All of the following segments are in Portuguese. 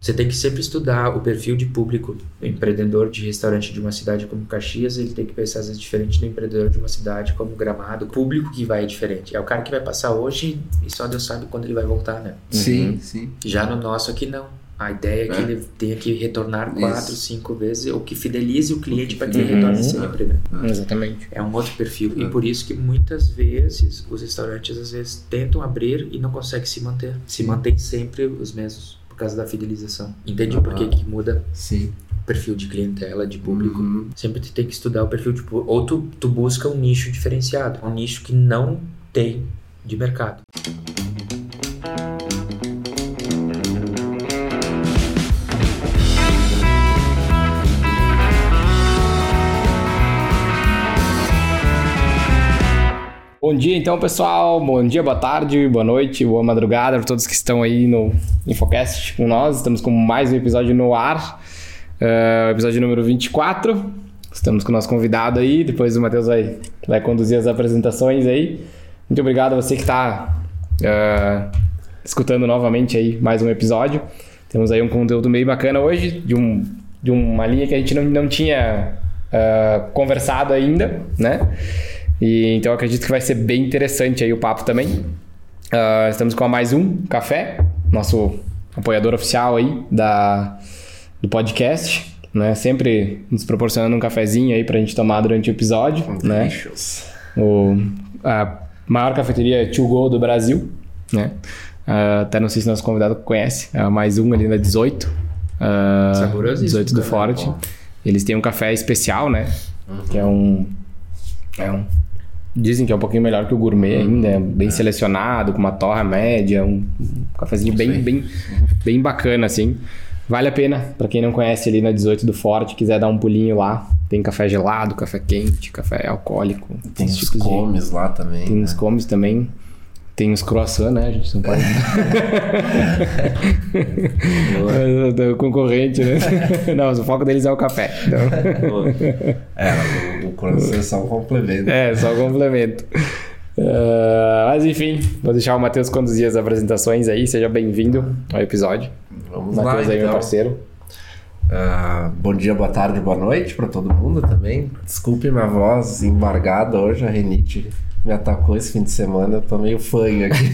Você tem que sempre estudar o perfil de público. O empreendedor de restaurante de uma cidade como Caxias, ele tem que pensar às vezes diferente do empreendedor de uma cidade como Gramado. O público que vai é diferente. É o cara que vai passar hoje e só Deus sabe quando ele vai voltar, né? Sim, uhum. sim. Já no nosso aqui não. A ideia é que é. ele tenha que retornar quatro, Isso. cinco vezes, ou que fidelize o cliente para que ele retorne sempre, né? Exatamente. É um outro perfil. E por isso que muitas vezes os restaurantes às vezes tentam abrir e não conseguem se manter. Se mantém sempre os mesmos causa da fidelização. Entende uhum. por que, que muda? Sim. O perfil de clientela, de público. Uhum. Sempre tu tem que estudar o perfil de público. Ou tu, tu busca um nicho diferenciado. Um nicho que não tem de mercado. Bom dia então, pessoal. Bom dia, boa tarde, boa noite, boa madrugada para todos que estão aí no Infocast com nós. Estamos com mais um episódio no ar, uh, episódio número 24. Estamos com o nosso convidado aí, depois o Matheus vai, vai conduzir as apresentações aí. Muito obrigado a você que está uh, eh, escutando novamente aí mais um episódio. Temos aí um conteúdo meio bacana hoje, de, um, de uma linha que a gente não, não tinha uh, conversado ainda, né? E, então acredito que vai ser bem interessante aí o papo também. Uh, estamos com a mais um café, nosso apoiador oficial aí da, do podcast, né? Sempre nos proporcionando um cafezinho aí pra gente tomar durante o episódio, né? O, a maior cafeteria to go do Brasil, né? Uh, até não sei se nosso convidado conhece, é a mais um ali na 18. Uh, Saboroso 18 do Forte. Eles têm um café especial, né? Uhum. Que é um é um Dizem que é um pouquinho melhor que o gourmet ainda, é bem é. selecionado, com uma torra média, um, cafezinho bem, bem, bem bacana, assim. Vale a pena, para quem não conhece ali na 18 do Forte, quiser dar um pulinho lá. Tem café gelado, café quente, café alcoólico. Tem os comes lá também. Tem né? os comes também. Tem os croissants, né? A gente não pode. do concorrente, né? Não, mas o foco deles é o café. Então... É, o, croissant é só um complemento. É, só um complemento. Uh, mas enfim, vou deixar o Matheus conduzir as apresentações aí. Seja bem-vindo ao episódio. Vamos Mateus lá, Matheus aí, então. meu parceiro. Uh, bom dia, boa tarde, boa noite para todo mundo também. Desculpe minha voz embargada hoje, a renite me atacou esse fim de semana, eu tô meio fanho aqui.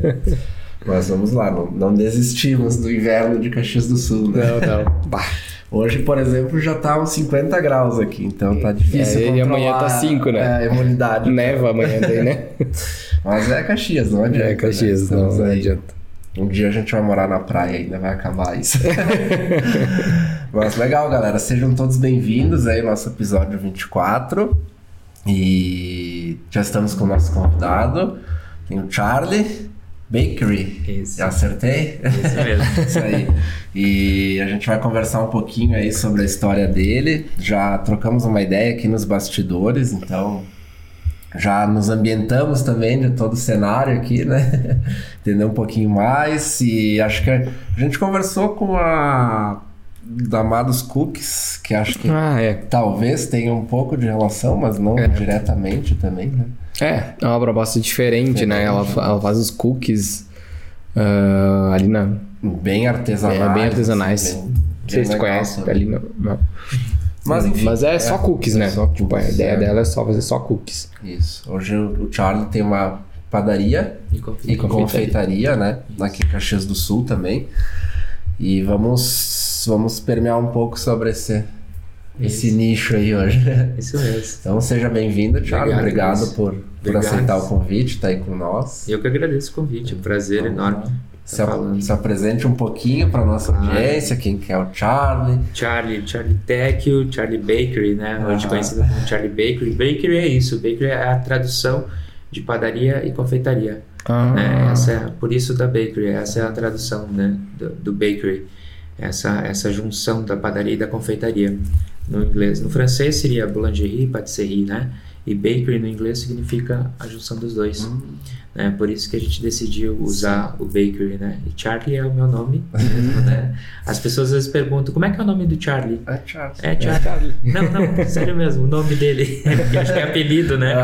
Mas vamos lá, não, não, desistimos do inverno de Caxias do Sul, né? Não, não. Hoje, por exemplo, já tá uns 50 graus aqui, então tá difícil é, E amanhã tá 5, né? É, imunidade. Neva amanhã daí, né? Mas é Caxias, não adianta. É Caxias, né? não, não adianta. Um dia a gente vai morar na praia ainda, vai acabar isso. Mas legal, galera. Sejam todos bem-vindos aí ao nosso episódio 24. E já estamos com o nosso convidado. Tem o Charlie Bakery. Isso. Já acertei? Isso mesmo. Isso aí. E a gente vai conversar um pouquinho aí sobre a história dele. Já trocamos uma ideia aqui nos bastidores, então já nos ambientamos também de todo o cenário aqui, né? Entender um pouquinho mais. E acho que a gente conversou com a Amados Cookies, que acho que ah, é. talvez tenha um pouco de relação, mas não é. diretamente também, né? É, é uma proposta diferente, né? Ela, ela faz os cookies uh, ali na... Bem artesanais. É, bem artesanais. Assim, bem, não sei se você conhece, ali no. Mas, enfim, Mas é, é só cookies, né? Só tipo, cookies, a ideia é. dela é só fazer só cookies. Isso. Hoje o Charlie tem uma padaria e, confeitaria, e confeitaria né? Aqui em Caxias do Sul também. E vamos, vamos permear um pouco sobre esse, esse nicho aí hoje. Isso mesmo. Então seja bem-vindo, Thiago. Obrigado, Obrigado por, por aceitar o convite, estar tá aí com nós. Eu que agradeço o convite, é um prazer então, enorme. Se, se, apresente um pouquinho para nossa ah, audiência, quem que é o Charlie. Charlie, Charlie Tech, Charlie Bakery, né? Ah. Hoje conhecido como Charlie Bakery. Bakery é isso, Bakery é a tradução de padaria e confeitaria. Ah. Né? Essa é, por isso da bakery, essa é a tradução né? do, do bakery, essa, essa junção da padaria e da confeitaria no inglês. No francês seria boulangerie, patisserie, né? E bakery no inglês significa a junção dos dois. Hum. Né? Por isso que a gente decidiu usar Sim. o bakery, né? E Charlie é o meu nome mesmo, né? As pessoas às vezes perguntam, como é que é o nome do Charlie? É Charlie. É Charlie. É Não, não, sério mesmo, o nome dele. Porque acho que é apelido, né?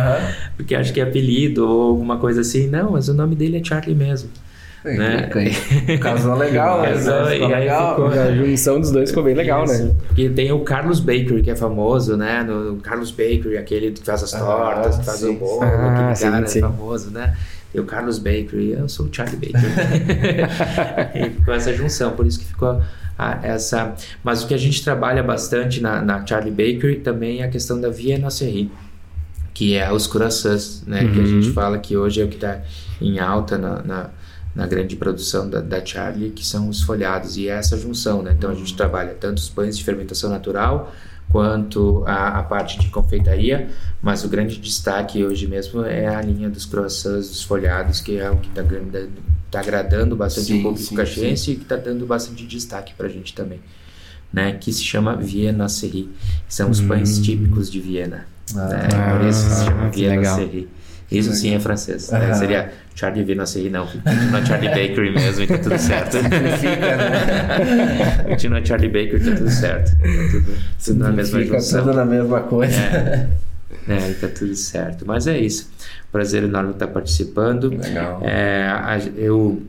Porque acho que é apelido ou alguma coisa assim. Não, mas o nome dele é Charlie mesmo. É, né? Casou legal, né? Casou, Ficou e aí legal. ficou- A junção dos dois ficou bem legal, Isso. né? Porque tem o Carlos Bakery, que é famoso, né? No Carlos Bakery, aquele que faz as Ah, tortas, que faz sim. o bolo, Ah, aquele sim, cara sim. é famoso, né? Tem o Carlos Bakery, eu sou o Charlie Bakery. e ficou essa junção, por isso que ficou a- essa... Mas o que a gente trabalha bastante na, na Charlie Bakery também é a questão da viennoiserie, que é os croissants, né? Que a Uhum. gente fala que hoje é o que está em alta na, na, na grande produção da, da Charlie, que são os folhados, e é essa junção, né? Então a gente trabalha tanto os pães de fermentação natural, quanto a, a parte de confeitaria, mas o grande destaque hoje mesmo é a linha dos croissants, dos folhados, que é o que está tá agradando bastante Sim, o público sim, caxiense e que está dando bastante destaque para a gente também. Né, que se chama Viennoiserie, que são os pães típicos de Viena. né, Ah, por isso se chama que legal. Isso sim é francês. né. Seria Charlie Viennoiserie, não. Continua Charlie Bakery mesmo e tá tudo certo. Né? Continua Charlie Bakery e tá tudo certo. Tá tudo, tudo na mesma junção. tudo na mesma coisa. É, é, tá tudo certo. Mas é isso. Prazer enorme estar participando. Legal. É, eu,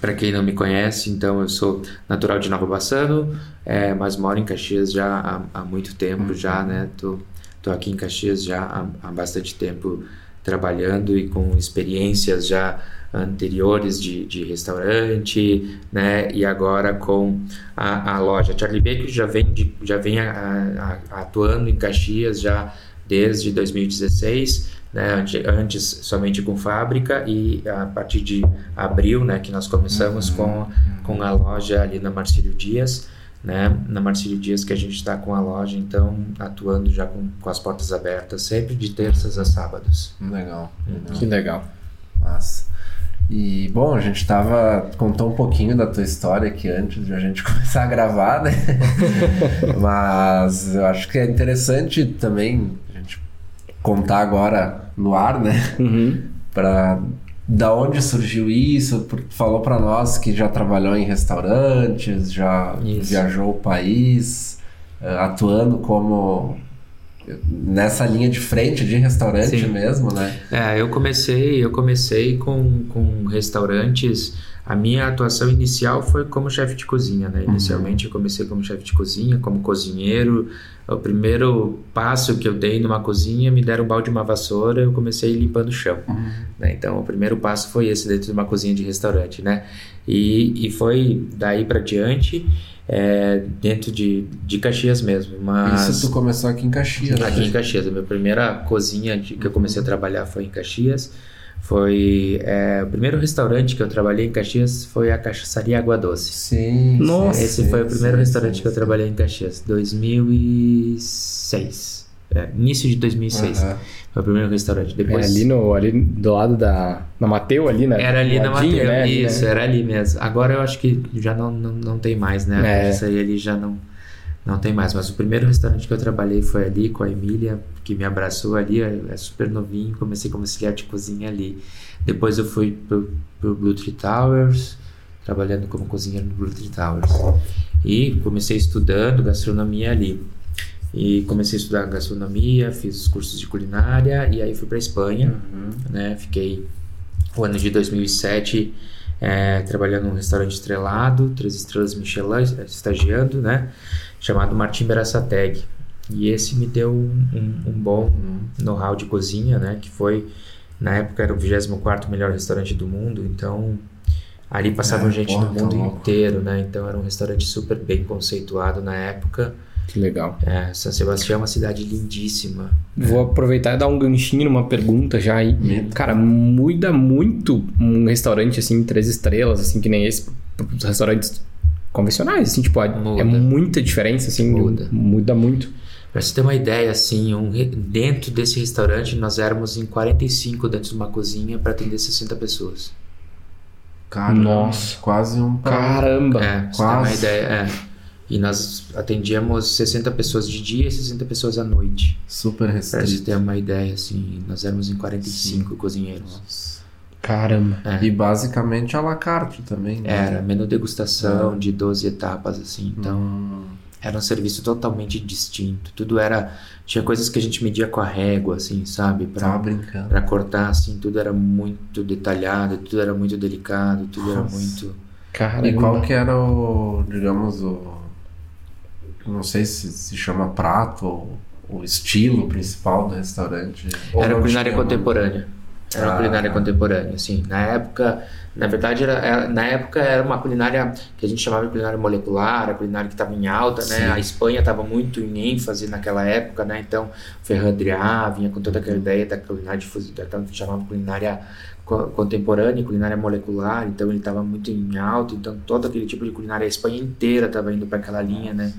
para quem não me conhece, então eu sou natural de Nova Bassano, é, mas moro em Caxias já há, há muito tempo já, né? Tô, tô aqui em Caxias já há, há bastante tempo trabalhando e com experiências já anteriores de, de restaurante, né? E agora com a, a loja Charlie Baker já vem, de, já vem a- a- atuando em Caxias já desde 2016, né? Ante- Antes somente com fábrica e a partir de abril, né? Que nós começamos com, com a loja ali na Marcílio Dias, né? Na Marcílio Dias que a gente está com a loja, então atuando já com, com as portas abertas, sempre de terças a sábados. Legal. legal. Que legal. Massa. E, bom, a gente tava. contou um pouquinho da tua história aqui antes de a gente começar a gravar, né? Mas eu acho que é interessante também a gente contar agora no ar, né? Uhum. Pra. Da onde surgiu isso? Falou pra nós que já trabalhou em restaurantes, já Isso. viajou o país, eh, atuando como nessa linha de frente de restaurante Sim. mesmo, né? É, eu comecei, eu comecei com, com restaurantes. A minha atuação inicial foi como chefe de cozinha, né? Inicialmente eu comecei como chefe de cozinha, como cozinheiro. O primeiro passo que eu dei numa cozinha, me deram um balde e uma vassoura, eu comecei limpando o chão. né? Então, o primeiro passo foi esse dentro de uma cozinha de restaurante, né? E, e foi daí para diante, é, dentro de, de Caxias mesmo. Mas Isso tu começou aqui em Caxias. aqui né? em Caxias. A minha primeira cozinha de- que eu comecei a trabalhar foi em Caxias. Foi é, o primeiro restaurante que eu trabalhei em Caxias foi a Cachaçaria Água Doce. Sim. Nossa, Esse sim, foi o primeiro sim, restaurante sim, que eu trabalhei em Caxias, 2006. É, início de 2006. Aham. Foi o primeiro restaurante. É Depois ali, no, ali do lado da. Na Mateu, ali, né? Era ali na Mateus, né? Ali, isso, né? era ali mesmo. Agora eu acho que já não, não, não tem mais, né? É. Isso aí ali já não, não tem mais. Mas o primeiro restaurante que eu trabalhei foi ali com a Emília, que me abraçou ali, é, é super novinho, comecei como auxiliar de cozinha ali. Depois eu fui pro, pro Blue Tree Towers, trabalhando como cozinheiro no Blue Tree Towers. E comecei estudando gastronomia ali. E comecei a estudar gastronomia, fiz os cursos de culinária e aí fui para Espanha, né? Fiquei o ano de 2007 é, trabalhando num restaurante estrelado, três estrelas Michelin, estagiando, né? Chamado Martim Berassateg. E esse me deu um, um- um bom know-how de cozinha, né? Que foi, na época, era o 24 melhor restaurante do mundo, então ali passava É, gente porra, do tá mundo louco. inteiro, né? Então era um restaurante super bem conceituado na época. Que legal. É, São Sebastião é uma cidade lindíssima. Vou aproveitar e dar um ganchinho numa pergunta já aí. Meta. Cara, muda muito um restaurante assim, três estrelas, assim, que nem esse, os restaurantes convencionais, assim, tipo, é Muda. é muita diferença, assim, Muda. muda muito. Pra você ter uma ideia, assim, um dentro desse restaurante nós éramos em 45 dentro de uma cozinha para atender 60 pessoas. Cara, Nossa. Quase um Caramba! É, pra você ter uma Quase. ideia, é. E nós atendíamos 60 pessoas de dia e 60 pessoas à noite. super Pra você restrito. ter uma ideia, assim, nós éramos em 45 cozinheiros. Caramba! É. E basicamente à la carte também. né? Era menu degustação de 12 etapas, assim, então Hum, era um serviço totalmente distinto. Tudo era. Tinha coisas que a gente media com a régua, assim, sabe? Pra, Tava brincando. pra cortar, assim, tudo era muito detalhado, tudo era muito delicado, tudo era Nossa. muito. Caramba. E qual que era o, digamos, o. Não sei se se chama prato ou o estilo principal do restaurante. Era culinária contemporânea. Era Ah, culinária tá. contemporânea, assim. Na época, na verdade, era, era- na época era uma culinária que a gente chamava de culinária molecular, a culinária que estava em alta, né? Sim. A Espanha estava muito em ênfase naquela época, né? Então, Ferran Adrià vinha com toda aquela ideia da culinária difusa, daquela que chamava culinária co- contemporânea, culinária molecular, então ele estava muito em alta, então todo aquele tipo de culinária, a Espanha inteira estava indo para aquela linha, né?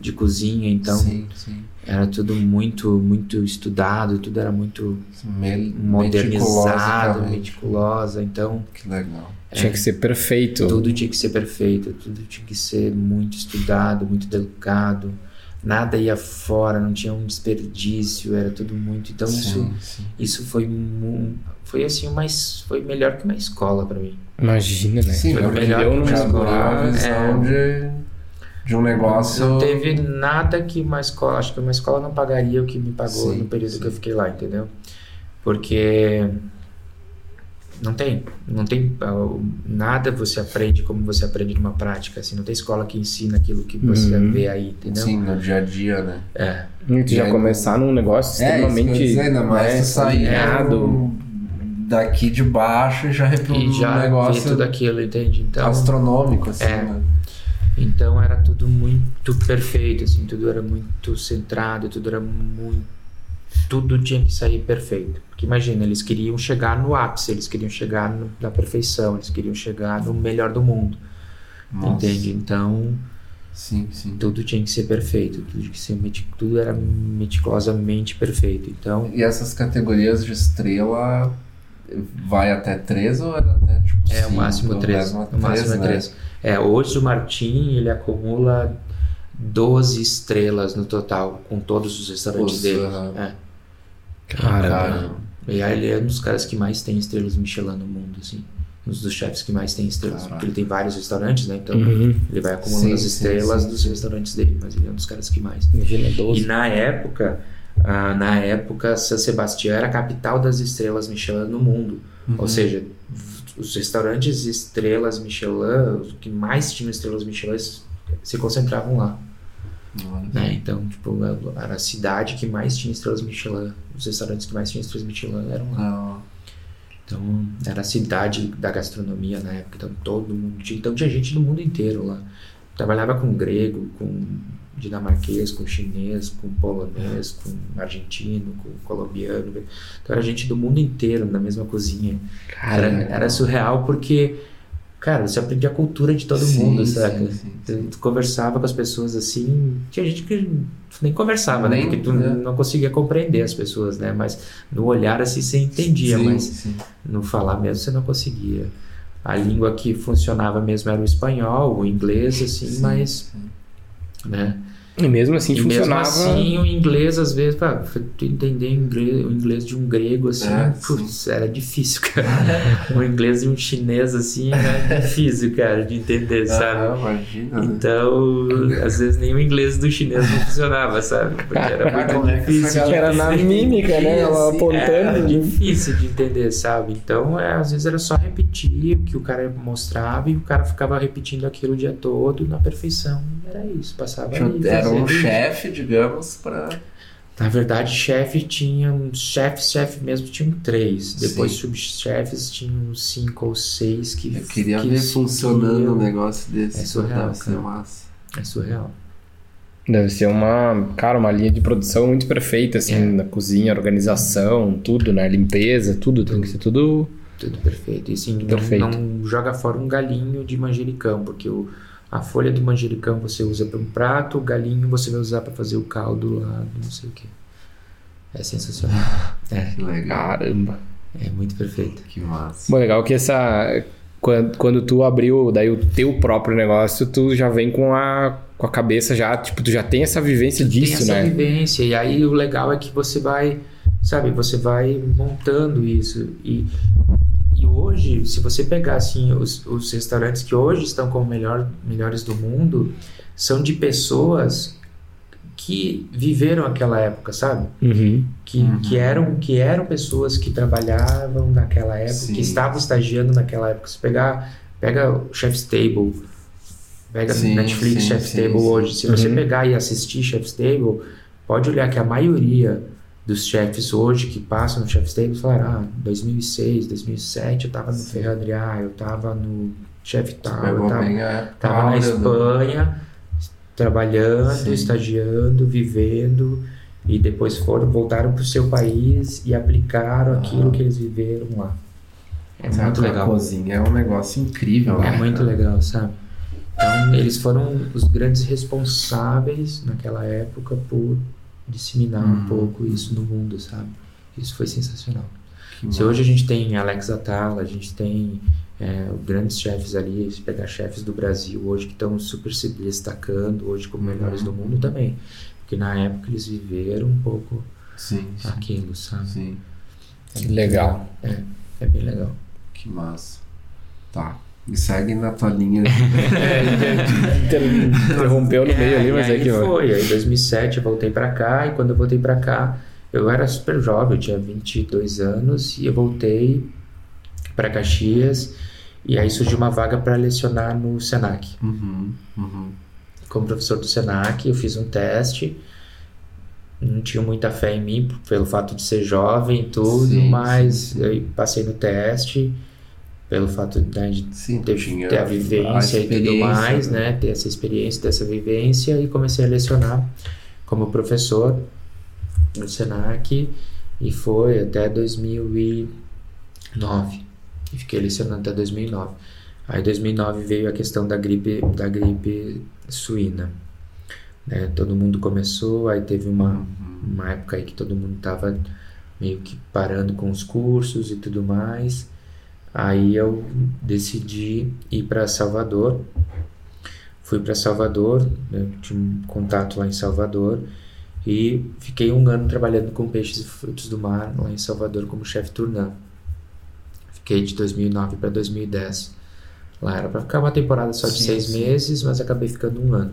De cozinha, então Sim, sim. Era tudo muito, muito estudado, tudo era muito Me- modernizado, meticulosa, então Que legal. Tinha que ser perfeito. tudo tinha que ser perfeito, tudo tinha que ser muito estudado, muito delicado, nada ia fora, não tinha um desperdício, era tudo muito. Então isso, Sim, sim. isso foi foi assim uma es- foi melhor que uma escola para mim. Imagina, né? Sim, Foi melhor que uma escola. visão de, um negócio. Não teve nada que uma escola, acho que uma escola não pagaria o que me pagou Sim, no período sim. que eu fiquei lá, entendeu? Porque não tem, não tem ah, nada você aprende como você aprende numa prática, assim, não tem escola que ensina aquilo que você Uhum. vê aí, entendeu? Sim, no dia a dia, né? É, E tu já aí, começar num negócio É, isso que eu ia extremamente dizer, ainda mais né, sair daqui de baixo e já reproduz um negócio tudo aquilo, entende? Então, astronômico, assim, É. né? Então era tudo muito perfeito, assim, tudo era muito centrado, tudo era muito. Tudo tinha que sair perfeito. Porque imagina, eles queriam chegar no ápice, eles queriam chegar no- na perfeição, eles queriam chegar no melhor do mundo. Nossa. Entende? Então Sim, sim. tudo tinha que ser perfeito, tudo, tinha que ser tudo era meticulosamente perfeito. Então, E essas categorias de estrela vai até três ou era até tipo é o cinco, máximo três. O máximo é né? três. É, hoje o Martim ele acumula 12 estrelas no total, com todos os restaurantes Os, dele. aham. É. Cara, Cara, E aí ele é um dos caras que mais tem estrelas Michelin no mundo, assim. Um dos chefes que mais tem estrelas. Caraca. Porque ele tem vários restaurantes, né? Então Uhum. ele vai acumulando Sim, as estrelas sim, dos sim. restaurantes dele, mas ele é um dos caras que mais. Imagina E 12. na época, ah, na época, San Sebastião era a capital das estrelas Michelin no mundo. Uhum. Ou seja, os restaurantes estrelas Michelin, os que mais tinham estrelas Michelin, se concentravam lá. Né? Então, tipo, era a cidade que mais tinha estrelas Michelin. Os restaurantes que mais tinham estrelas Michelin eram lá. Não. Então, era a cidade da gastronomia na época. Então, todo mundo tinha, então, tinha gente do mundo inteiro lá. Trabalhava com grego, com dinamarquês, com chinês, com polonês, com argentino, com colombiano. Então, era gente do mundo inteiro na mesma cozinha. Era, era surreal porque, cara, você aprendia a cultura de todo Sim, mundo, sim, sim, Tu, sim. tu conversava com as pessoas assim. Tinha gente que nem conversava, Nem, né? Porque tu né? não conseguia compreender as pessoas, né? Mas no olhar assim você entendia, mas no falar mesmo você não conseguia. A língua que funcionava mesmo era o espanhol, o inglês, assim, Sim, mas, né? E mesmo assim e mesmo funcionava. assim o inglês, às vezes, tu entender o inglês, o inglês de um grego, assim, É, putz, era difícil, cara. o inglês de um chinês, assim, era difícil, cara, de entender, sabe? Ah, imagina. né? Então, às vezes nem o inglês do chinês não funcionava, sabe? Porque era muito Como é difícil. de Era na mímica, né? Ela apontando. Era né? difícil de entender, sabe? Então, é, às vezes era só repetir o que o cara mostrava e o cara ficava repetindo aquilo o dia todo na perfeição. Era isso, passava ali. Era um fazia isso. chefe, digamos, pra. Na verdade, chefe tinha um chefe, chefe mesmo tinham três. Depois Sim. subchefes tinham cinco ou seis que Eu queria que ver funcionando um negócio desse. É surreal, Deve ser cara. massa. É surreal. Deve ser uma, cara, uma linha de produção muito perfeita, assim, É. na cozinha, organização, tudo, né? Limpeza, tudo, tem que ser tudo. Tudo perfeito. E sim, não, Perfeito. não joga fora um galinho de manjericão, porque o, a folha do manjericão você usa para um prato, o galinho você vai usar para fazer o caldo lá, do não sei o que. É sensacional. É, Que legal. Caramba. é muito perfeito. Que massa. Bom, legal que essa. Quando, quando tu abriu daí o teu próprio negócio, tu já vem com a, com a cabeça já, tipo, tu já tem essa vivência tem disso, essa né? vivência. E aí o legal é que você vai, sabe, você vai montando isso. E, e hoje, se você pegar assim, os, os restaurantes que hoje estão como melhor, melhores do mundo, são de pessoas que viveram aquela época, sabe? Uhum. Que, Uhum. que, eram, que eram pessoas que trabalhavam naquela época, Sim. que estavam estagiando naquela época. Se pegar, pega o Chef's Table, pega Sim, Netflix sim, Chef's sim, Table sim. hoje. Se você Uhum. pegar e assistir Chef's Table, pode olhar que a maioria dos chefes hoje que passam no Chef's Table falaram, ah, 2006, 2007 eu tava no Adrià, eu tava no Chef tal, eu tava a Tava na Espanha, trabalhando, Sim. estagiando, vivendo, e depois foram, voltaram para o seu país e aplicaram aquilo que eles viveram lá. É Sabe, muito a legal. cozinha é um negócio incrível, É né, muito legal, sabe? Então, eles foram os grandes responsáveis naquela época por disseminar um Hum. pouco isso no mundo, sabe? Isso foi sensacional. Que Se massa. hoje a gente tem Alex Atala, a gente tem é, grandes chefes ali, se pegar chefes do Brasil hoje que estão super se destacando hoje como melhores do mundo também. Porque na época eles viveram um pouco Sim, sim. aquilo, sabe? sim. É Que muito legal. É, é bem legal. Que massa. Tá. Me segue na tua linha. Inter- Interrompeu no meio É, ali, e mas é aí que vai. foi. Aí em 2007 eu voltei pra cá e quando eu voltei pra cá eu era super jovem, eu tinha 22 anos e eu voltei pra Caxias e aí surgiu uma vaga para lecionar no Senac. Uhum, uhum. como professor do Senac, eu fiz um teste. Não tinha muita fé em mim pelo fato de ser jovem e tudo, Sim, mas sim, sim. eu passei no teste pelo fato né, de Sim, ter, tinha ter a vivência e tudo mais, né? Ter essa experiência, ter essa vivência e comecei a lecionar como professor no Senac e foi até 2009 e fiquei lecionando até 2009. Aí em 2009 veio a questão da gripe da gripe suína, né? Todo mundo começou, aí teve uma uma época aí que todo mundo tava meio que parando com os cursos e tudo mais. Aí eu decidi ir para Salvador. Fui para Salvador, né, tinha um contato lá em Salvador e fiquei um ano trabalhando com peixes e frutos do mar lá em Salvador como chefe turnã. Fiquei de 2009 para 2010. Lá era para ficar uma temporada só de Sim, seis sim. meses, mas acabei ficando um ano.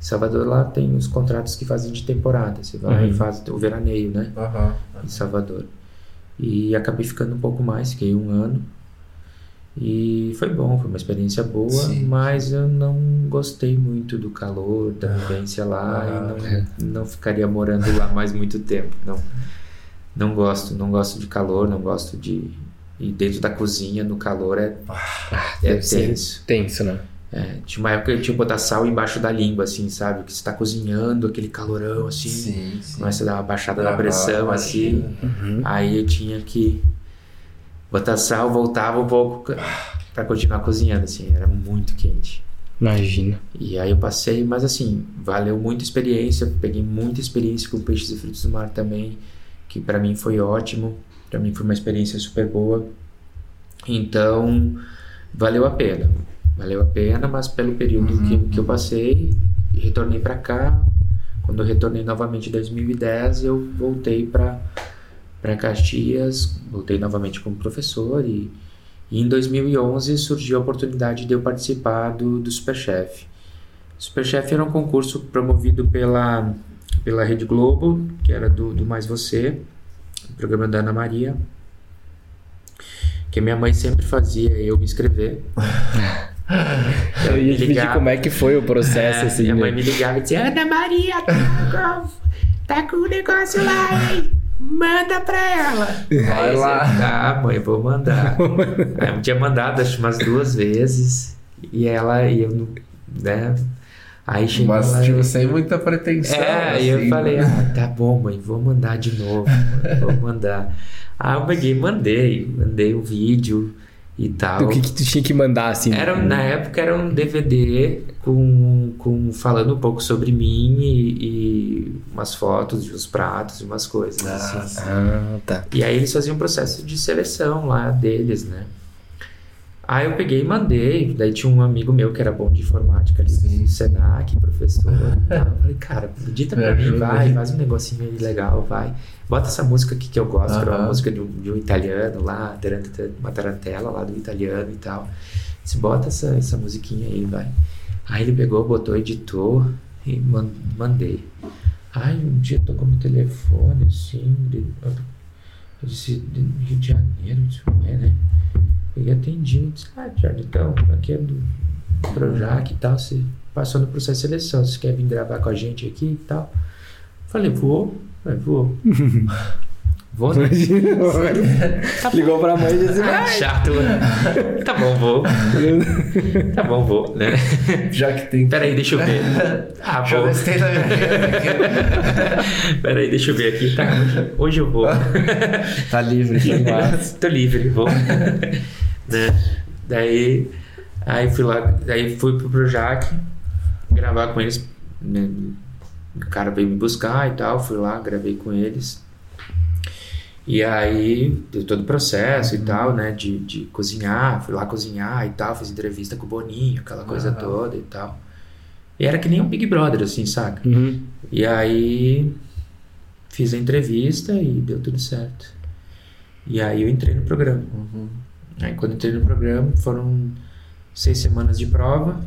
Salvador lá tem os contratos que fazem de temporada. Você vai Uhum. e faz o veraneio, né? Aham. Em Salvador. E acabei ficando um pouco mais, fiquei um ano. E foi bom, foi uma experiência boa, Sim. mas eu não gostei muito do calor, da vivência lá, Ah, e não, não ficaria morando lá mais muito tempo. Não, não gosto, não gosto de calor, não gosto de. E dentro da cozinha, no calor, é, é Deve ser tenso. tenso, né? É, tinha uma época que eu tinha que botar sal embaixo da língua, assim, sabe? Que você tá cozinhando, aquele calorão, assim. Sim, sim. Começa a dar uma baixada na Aham, pressão, assim. Uhum. Aí eu tinha que botar sal, voltava um pouco pra continuar cozinhando, assim. Era muito quente. Imagina. E aí eu passei, mas assim, valeu muita experiência. Peguei muita experiência com peixes e frutos do mar também, que pra mim foi ótimo. Pra mim foi uma experiência super boa. Então, valeu a pena. Valeu a pena, mas pelo período Uhum, que, que eu passei, e retornei pra cá. Quando eu retornei novamente em 2010, eu voltei pra para Caxias, voltei novamente como professor e, e em 2011 surgiu a oportunidade de eu participar do, do Superchef. Superchef era um concurso promovido pela, pela Rede Globo, que era do, do Mais Você, o programa da Ana Maria, que minha mãe sempre fazia eu me inscrever. Eu ia pedir como é que foi o processo, É, assim. minha mãe né? me ligava e dizia, Ana Maria, tá com, tá com um negócio lá, hein? Manda pra ela. Vai Aí lá. Tá, mãe, vou mandar. Aí eu tinha mandado acho umas duas vezes. E ela, e eu, não- né? Aí chegou Mas, lá, tipo, sem muita pretensão. é, e eu assim, falei, né? ah, tá bom, mãe, vou mandar de novo, mãe, vou mandar. Aí eu peguei mandei, mandei o vídeo e tal. O que, que tu tinha que mandar, assim? Era, um- na época era um DVD com, com falando um pouco sobre mim e, e umas fotos de uns pratos e umas coisas. Ah, assim. Ah, tá. E aí eles faziam um processo de seleção lá deles, né? Aí eu peguei e mandei. Daí tinha um amigo meu que era bom de informática ali, do Senac, professor. tal. Eu falei, cara, edita pra Me mim, vai, faz um negocinho aí legal, vai. Bota essa música aqui que eu gosto, que era uma Aham. música de um, de um italiano lá, uma tarantela lá do italiano e tal. Disse, bota essa, essa musiquinha aí, vai. Aí ele pegou, botou, editou e man- mandei. Aí um dia tocou no telefone, assim, de- eu disse, Rio de Janeiro, disse, ué, né? E atendi, eu disse, ah, Thiago, então, aqui é do Projac e tal, você passou no processo de seleção, você quer vir gravar com a gente aqui e tal? Falei, vou, falei, vou. vou, né? Ligou pra mãe e disse: Ah, chato, né? Tá bom, vou. Tá bom, vou, né? Já que tem. Peraí, deixa eu ver. Ah, Deixa eu vou. ver se tem na minha agenda aqui. Peraí, deixa eu ver aqui. Tá, hoje, hoje eu vou. Tá livre. Tô livre, vou. Né? Daí, aí fui lá, daí fui pro Projac gravar com eles. né? O cara veio me buscar e tal, fui lá, gravei com eles. E aí, deu todo o processo e tal, né, de, de cozinhar, fui lá cozinhar e tal, fiz entrevista com o Boninho, aquela coisa Aham. toda e tal. E era que nem um Big Brother, assim, saca? Uhum. E aí fiz a entrevista e deu tudo certo. E aí eu entrei no programa. Aí quando entrei no programa foram seis semanas de prova.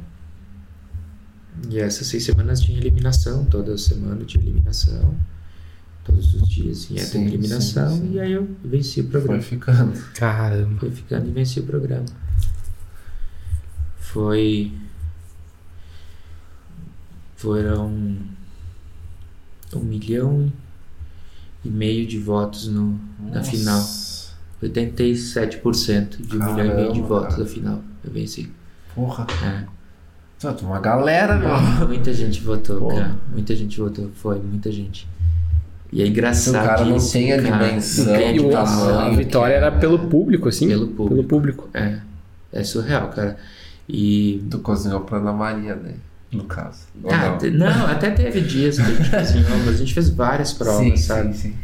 E essas seis semanas tinha eliminação, toda semana tinha eliminação. Todos os dias ia ter eliminação sim, sim. e aí eu venci o Foi programa. ficando. Caramba. Foi ficando e venci o programa. Foi. Foram um milhão e meio de votos no, na final. Nossa. 87% de um milhão e meio de Caramba, votos cara. na final. Eu venci. Porra. É. Só tem uma galera, meu. Muita gente votou, Porra. cara. Muita gente votou. Foi, muita gente. E é Se o engraçado. cara não tem a dimensão não tem a E o- dimensão. a vitória era pelo público, assim? Pelo público. Pelo público. É. É surreal, cara. E Tu cozinhou pra Ana Maria, né? No caso. Ah, não? não, até teve dias que a gente cozinhou, mas a gente fez várias provas, sim, sabe? sim, sim.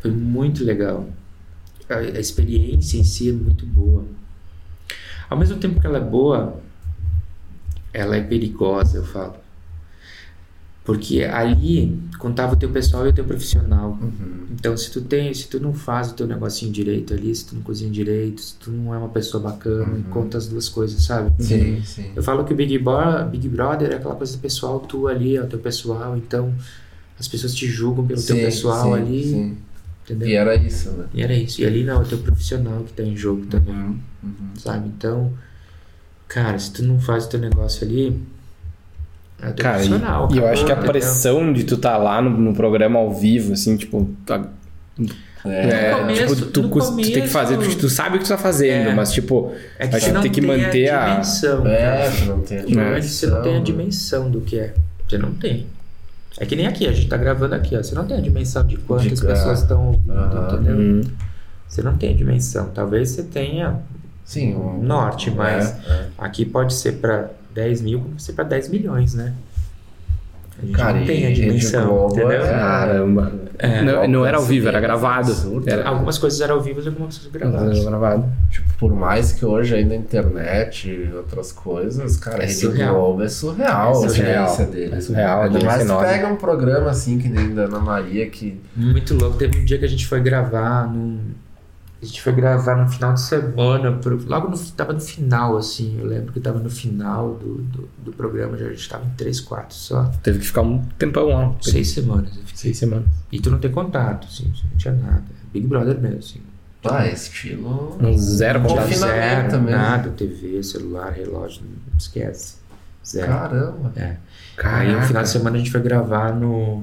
Foi muito legal. A, a experiência em si é muito boa. Ao mesmo tempo que ela é boa, ela é perigosa, eu falo. Porque ali contava o teu pessoal e o teu profissional. Uhum. Então, se tu tem, se tu não faz o teu negocinho direito ali, se tu não cozinha direito, se tu não é uma pessoa bacana, Uhum. conta as duas coisas, sabe? Sim, sim. Eu falo que o Big, Bro- Big Brother é aquela coisa pessoal tua ali, é o teu pessoal, então as pessoas te julgam pelo teu Sim, pessoal sim, ali, sim. Entendeu? E era isso, né? E era isso. E ali não, é o teu profissional que tá em jogo também, Uhum, uhum. sabe? Então, cara, se tu não faz o teu negócio ali, é o teu Cara, e, profissional. e eu acho que a entendeu? pressão de tu tá lá no, no programa ao vivo, assim, tipo, tá- é, começo- tipo, tu, no cus- tu tem que começo- fazer, porque tu sabe o que tu tá fazendo, É. mas tipo, É que você não ter que tem manter a a- dimensão. É, cara. tu não tem a Normalmente você não tem a dimensão, dimensão do que é. Você não tem. É que nem aqui, a gente tá gravando aqui, ó. Você não tem a dimensão de quantas De- pessoas estão ouvindo, Aham. entendeu? hum, Você não tem a dimensão. Talvez você tenha Sim, um norte, mas É, é. aqui pode ser pra 10 mil, como ser pra 10 milhões, né? A gente Cara, não tem a dimensão, Globo entendeu? É- não, não era ao vivo, era gravado. Era, Algumas coisas eram ao vivo e algumas coisas gravadas. era gravado. Tipo, por mais que hoje aí na internet e outras coisas, cara, É a Rede surreal. Globo é surreal, É a audiência dele. É surreal, a Ainda mais pega um programa assim que nem da Ana Maria que. Muito louco. Teve um dia que a gente foi gravar num. A gente foi gravar no final de semana, pro- logo no, tava no final, assim. Eu lembro que tava no final do, do, do programa, já a gente tava em três quartos só. Teve que ficar um tempão lá. Seis semanas. Seis semanas. E tu não tem contato, assim, não tinha nada. Big Brother mesmo, assim. Ah, estilo. Um zero contato. Zero, mesmo. nada, TV, celular, relógio, não esquece. Zero. Caramba. É. Aí Caraca. no final de semana a gente foi gravar no,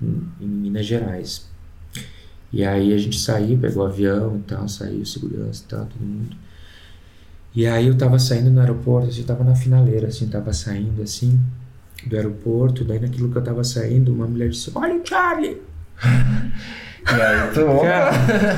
em em Minas Gerais. E aí a gente saiu, pegou o avião e tal, saiu, segurança e tal, todo mundo. E aí eu tava saindo no aeroporto, assim, eu tava na finaleira, assim, tava saindo assim do aeroporto, daí naquilo que eu tava saindo, uma mulher disse, olha o Charlie! E aí, tu. Cara,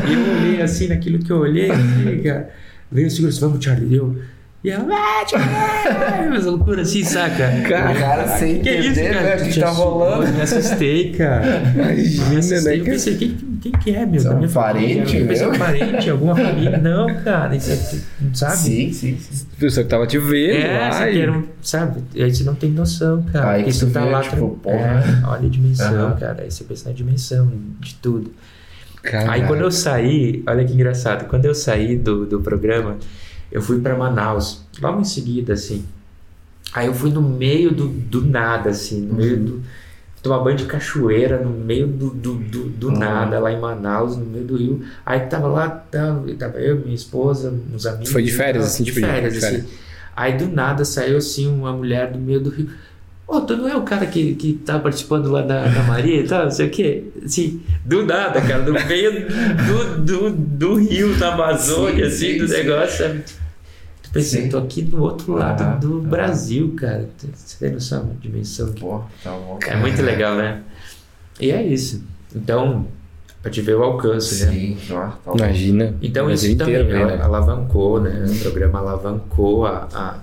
e eu olhei assim, naquilo que eu olhei, assim, cara, veio o segurança, vamos Charlie, eu... E ela, ah, mas loucura assim, saca? Cara, cara sem que entender, isso, cara? né, que tá rolando. Eu me assustei, cara. Imagina, me assustei, né, eu pensei, quem, quem que é, meu? Isso é Da um minha família? parente Eu pensei, meu? um parente, alguma família. Não, cara, isso é, sabe? Sim, sim, sim. Pessoa que tava te vendo É, lá. você e- um- sabe? Aí você não tem noção, cara. Aí porque que você tu tá vê, lá, tipo, tra- porra. é, olha a dimensão, Aham. cara. Aí você pensa na dimensão de tudo. Caralho. Aí quando eu saí, olha que engraçado, quando eu saí do, do programa, eu fui pra Manaus, logo em seguida, assim. Aí eu fui no meio do, do nada, assim, no meio do. Tomar banho de cachoeira no meio do, do, do, do Ah. nada, lá em Manaus, no meio do rio. Aí tava lá, tava, tava eu, minha esposa, uns amigos. Foi de férias, tal, assim, tipo, de férias, férias. assim. Aí do nada saiu assim uma mulher do meio do rio. Ô, tu não é o cara que, que tá participando lá da, da Maria e tal, não sei o quê? Assim, do nada, cara, no meio do, do, do rio, da Amazônia, Sim, assim, sim, do sim. negócio, sabe? Tu pensa, Sim. eu tô aqui do outro lado Ah, do ah. Brasil, cara. Você tem noção da dimensão Pô, tá bom. é muito legal, né? E é isso. Então, pra te ver o alcance, né? Sim, tá bom. Imagina. Então isso também inteiro, né? alavancou, né? O programa alavancou a, a,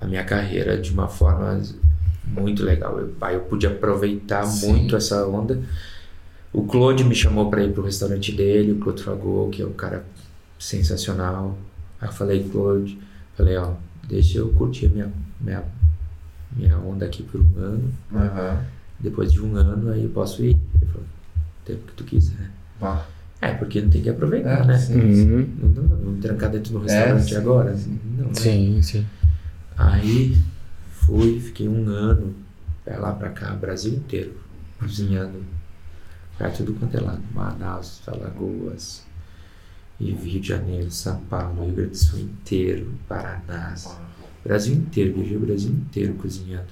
a minha carreira de uma forma muito legal. Eu, aí eu pude aproveitar Sim. muito essa onda. O Claude me chamou para ir pro restaurante dele, o Claude Fragou, que é um cara sensacional. Aí eu falei, Claude, falei, ó, deixa eu curtir minha, minha, minha onda aqui por um ano. Aham. Depois de um ano, aí eu posso ir. Ele falou, o tempo que tu quiser. Ó, É, porque não tem que aproveitar, É, né? sim. Uhum. Não, não, não me trancar dentro do restaurante sim, agora. sim. Não, né? Sim, sim. Aí fui, fiquei um ano pra lá pra cá, Brasil inteiro, cozinhando. Pra tudo quanto é lado. Manaus, Alagoas, e Rio de Janeiro, São Paulo, Rio Grande do Sul inteiro, Paraná. Brasil inteiro, viajei o Brasil inteiro cozinhando.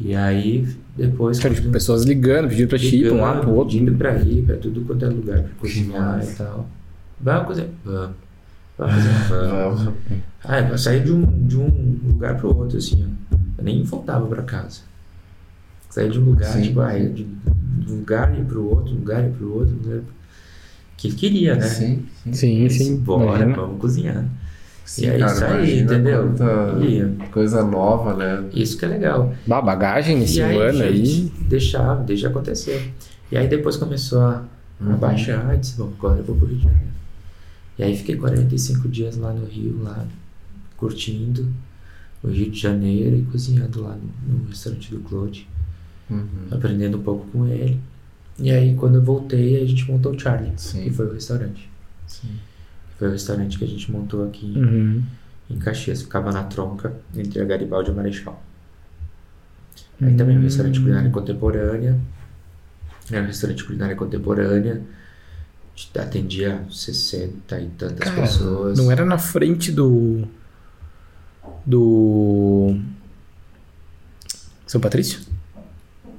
E aí, depois. Cara, tipo, quando- pessoas ligando, pedindo pra ir pra um lado, pro outro. Pedindo pra ir, pra tudo quanto é lugar, pra cozinhar e tal. Vamos cozinhar? Vamos. Vamos? Vamos. Ah, eu saí de um, de um lugar pro outro, assim, ó. Eu nem voltava pra casa. Saí de um lugar, Sim, tipo, ah, de de um lugar ia pro outro, um lugar ia pro outro, um lugar... Que ele queria, né? Sim, sim. Sim, sim. Bora, imagina. vamos cozinhar. Sim, E é cara, isso aí, entendeu? E- coisa nova, né? Isso que é legal. Bah, bagagem nesse e aí, ano aí. gente, deixar, deixa acontecer. E aí depois começou a, a Uhum. baixar, e disse, bom, agora eu vou pro Rio de Janeiro. E aí fiquei 45 dias lá no Rio, lá, curtindo o Rio de Janeiro e cozinhando lá no, no restaurante do Claude, Uhum. aprendendo um pouco com ele. E aí quando eu voltei, a gente montou o Charlie, Sim. que foi o restaurante. Sim. Foi o restaurante que a gente montou aqui em- Uhum. em Caxias, ficava na tronca entre a Garibaldi e a Marechal. Aí também é um restaurante Hum. culinária contemporânea. É um restaurante culinária contemporânea. Atendia 60 e tantas Cara, pessoas. Não era na frente do. Do. São Patrício?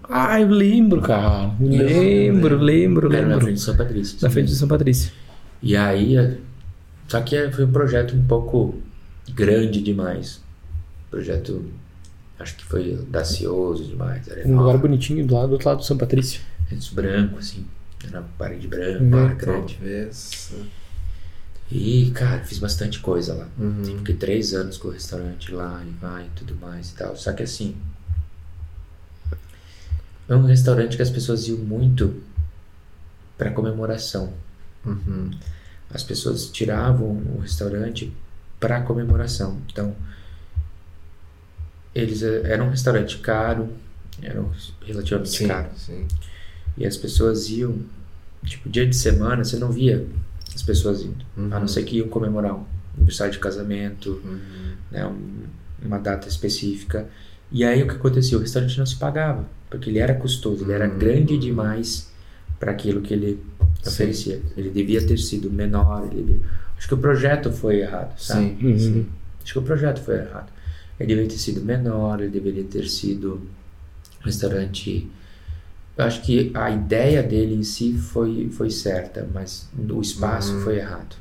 Ah, eu lembro, cara. Lembro, lembro, Era na lembro. frente de São Patrício. Na frente de São Patrício. E aí, é- só que foi um projeto um pouco grande demais. Projeto, acho que foi audacioso demais. Era Um lugar bonitinho do lado do outro lado do São Patrício. Preto branco, assim. Era parede branca, Uhum. bar grande. Talvez. E, cara, fiz bastante coisa lá. Uhum. Fiquei três anos com o restaurante lá e vai e tudo mais e tal. Só que assim. É um restaurante que as pessoas iam muito para comemoração. Uhum. As pessoas tiravam o restaurante para comemoração. Então, eles eh, eram um restaurante caro, era relativamente Sim, caro. sim. E as pessoas iam, tipo, dia de semana, você não via as pessoas indo. A não ser que iam comemorar um aniversário de casamento, Uhum. né, um- uma data específica. E aí o que acontecia? O restaurante não se pagava, porque ele era custoso, ele era Hum. grande demais para aquilo que ele Sim. oferecia. Ele devia ter sido menor. ele devia- Acho que o projeto foi errado, sabe? Sim, Uhum. sim. Acho que o projeto foi errado. Ele deveria ter sido menor, ele deveria ter sido um restaurante. Eu acho que a ideia dele em si foi, foi certa, mas o espaço Uhum. foi errado.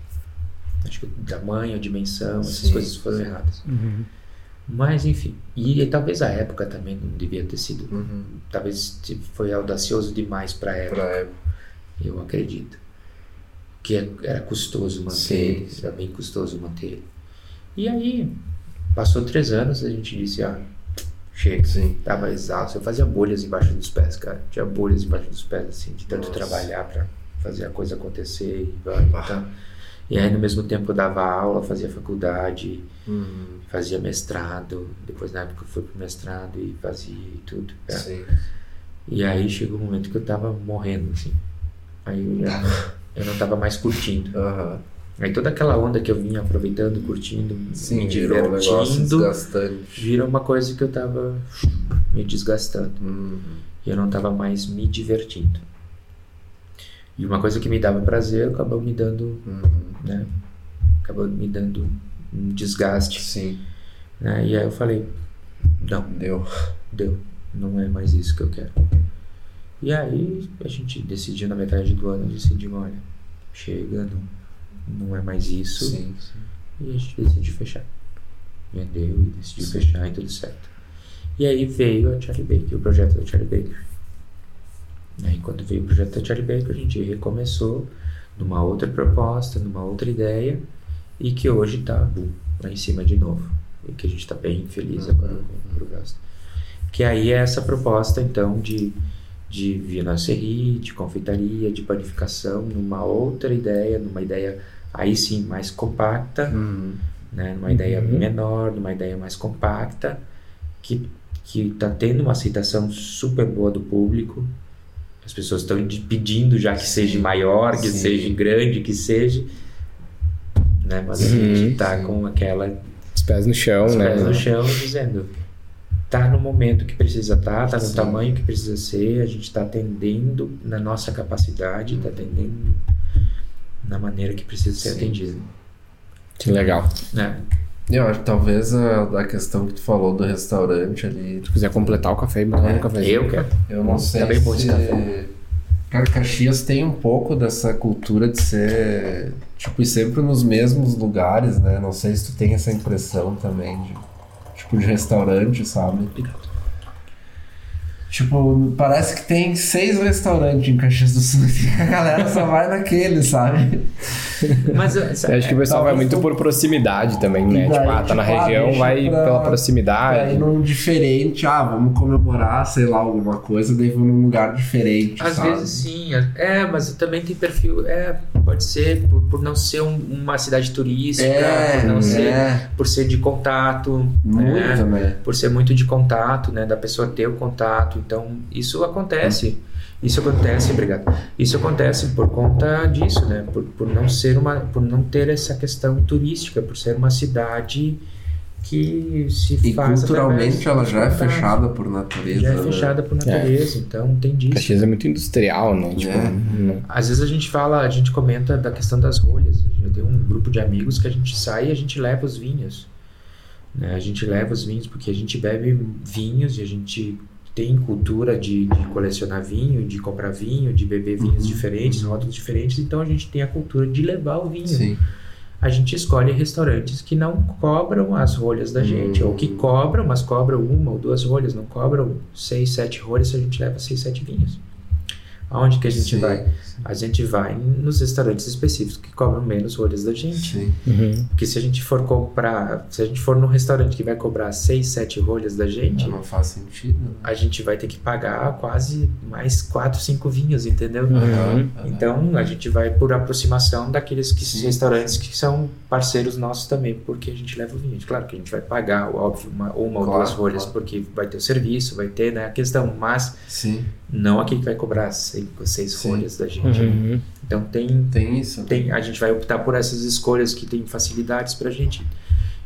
Acho que o tamanho, a dimensão, essas Sim, coisas foram sim. erradas. Uhum. Mas enfim, e, talvez a época também não devia ter sido. Uhum. Talvez foi audacioso demais para a época, eu acredito. Que é- era custoso manter Sim, ele, sim. era bem custoso manter ele. E aí, passou três anos, a gente disse, ah, chega. Sim. Tava exausto. Eu fazia bolhas embaixo dos pés, cara. Tinha bolhas embaixo dos pés, assim, de tanto Nossa. trabalhar pra fazer a coisa acontecer. E, vai, então, e aí, no mesmo tempo, eu dava aula, fazia faculdade, Uhum. fazia mestrado. Depois, na época, eu fui pro mestrado e fazia e tudo. é. Sim. E aí, chegou um momento que eu tava morrendo, assim. Aí, eu, já, eu não tava mais curtindo. Aham. Aí, toda aquela onda que eu vinha aproveitando, curtindo, Sim, me virou um divertindo, desgastante. virou uma coisa que eu tava me desgastando. Uhum. E eu não tava mais me divertindo. E uma coisa que me dava prazer acabou me dando, Uhum. né? Acabou me dando um desgaste, Sim, né? E aí eu falei, não, deu. deu, não é mais isso que eu quero. E aí a gente decidiu na metade do ano, decidimos, olha, chega, não, não é mais isso. Sim, sim. E a gente decidiu fechar. Vendeu e decidiu Sim. fechar e tudo certo. E aí veio a Charlie Baker, o projeto da Charlie Baker. Aí quando veio o projeto da Charlie Baker, a gente recomeçou numa outra proposta, numa outra ideia, e que hoje tá boom, lá em cima de novo. E que a gente tá bem feliz Uhum. agora com o progresso. Que aí é essa proposta então de, de vinasserie, de confeitaria, de panificação, numa outra ideia, numa ideia aí sim mais compacta, Uhum. né, numa ideia Uhum. menor, numa ideia mais compacta, que que está tendo uma aceitação super boa do público. As pessoas estão pedindo já que seja maior, que Sim. seja grande, que seja, né? Mas a Uhum, gente tá sim. com aquela Os pés no chão, os né? pés no chão dizendo tá no momento que precisa estar, tá no Sim. tamanho que precisa ser, a gente está atendendo na nossa capacidade, está atendendo na maneira que precisa ser Sim. atendido, Que legal. né? Eu acho que talvez a, da questão que tu falou do restaurante ali. Se quiser completar o café e botar É, no café. Eu quero. Eu não Tá sei bem bom esse se. café. Cara, Caxias tem um pouco dessa cultura de ser. Tipo, sempre nos mesmos lugares, né? Não sei se tu tem essa impressão também de. Tipo, de restaurante, sabe? Tipo, parece que tem seis restaurantes em Caxias do Sul e a galera só vai naquele, sabe? Mas Eu acho que o pessoal vai muito por proximidade também, né? Daí, tipo, ah, tá na tipo, ah, região, vai pra- pela Pra proximidade. ir num diferente, ah, vamos comemorar, sei lá, alguma coisa, daí vou num lugar diferente. Às sabe? vezes sim, é, mas também tem perfil, é, pode ser por, por não ser um- uma cidade turística, É, por não ser, é, por ser de contato, né? muito, né? por ser muito de contato, né, da pessoa ter o contato. Então, isso acontece. Isso acontece, obrigado. Isso acontece por conta disso, né? Por, por não ser uma, por não ter essa questão turística, por ser uma cidade que se E faz culturalmente ela já é fechada por natureza. já é né? fechada por natureza, então tem disso. Caxias é muito industrial, né? Tipo, É. não- Às vezes a gente fala, a gente comenta da questão das rolhas. Eu tenho um grupo de amigos que a gente sai e a gente leva os vinhos. Né? A gente leva os vinhos porque a gente bebe vinhos e a gente tem cultura de, de colecionar vinho, de comprar vinho, de beber vinhos Uhum, diferentes, uhum. rótulos diferentes. Então a gente tem a cultura de levar o vinho. Sim. A gente escolhe restaurantes que não cobram as rolhas da gente, ou que Hum. cobram, mas cobram uma ou duas rolhas, não cobram seis, sete rolhas, a gente leva seis, sete vinhos. Aonde que a gente Sim, vai? A gente vai nos restaurantes específicos que cobram menos rolhas da gente. Sim. Uhum. Porque se a gente for comprar, se a gente for num restaurante que vai cobrar 6, 7 rolhas da gente, Não faz sentido. né? a gente vai ter que pagar quase mais 4, 5 vinhos, entendeu? Uhum. Então a gente vai por aproximação daqueles que, Sim. restaurantes que são parceiros nossos também, porque a gente leva o vinho. Claro que a gente vai pagar, óbvio, uma, uma ou Claro, duas rolhas, claro. porque vai ter o serviço, vai ter né, a questão, mas Sim. Não aquele que vai cobrar 5, 6 Sim. rolhas da gente. Uhum. Então tem Tem isso. tem, a gente vai optar por essas escolhas que têm facilidades para a gente.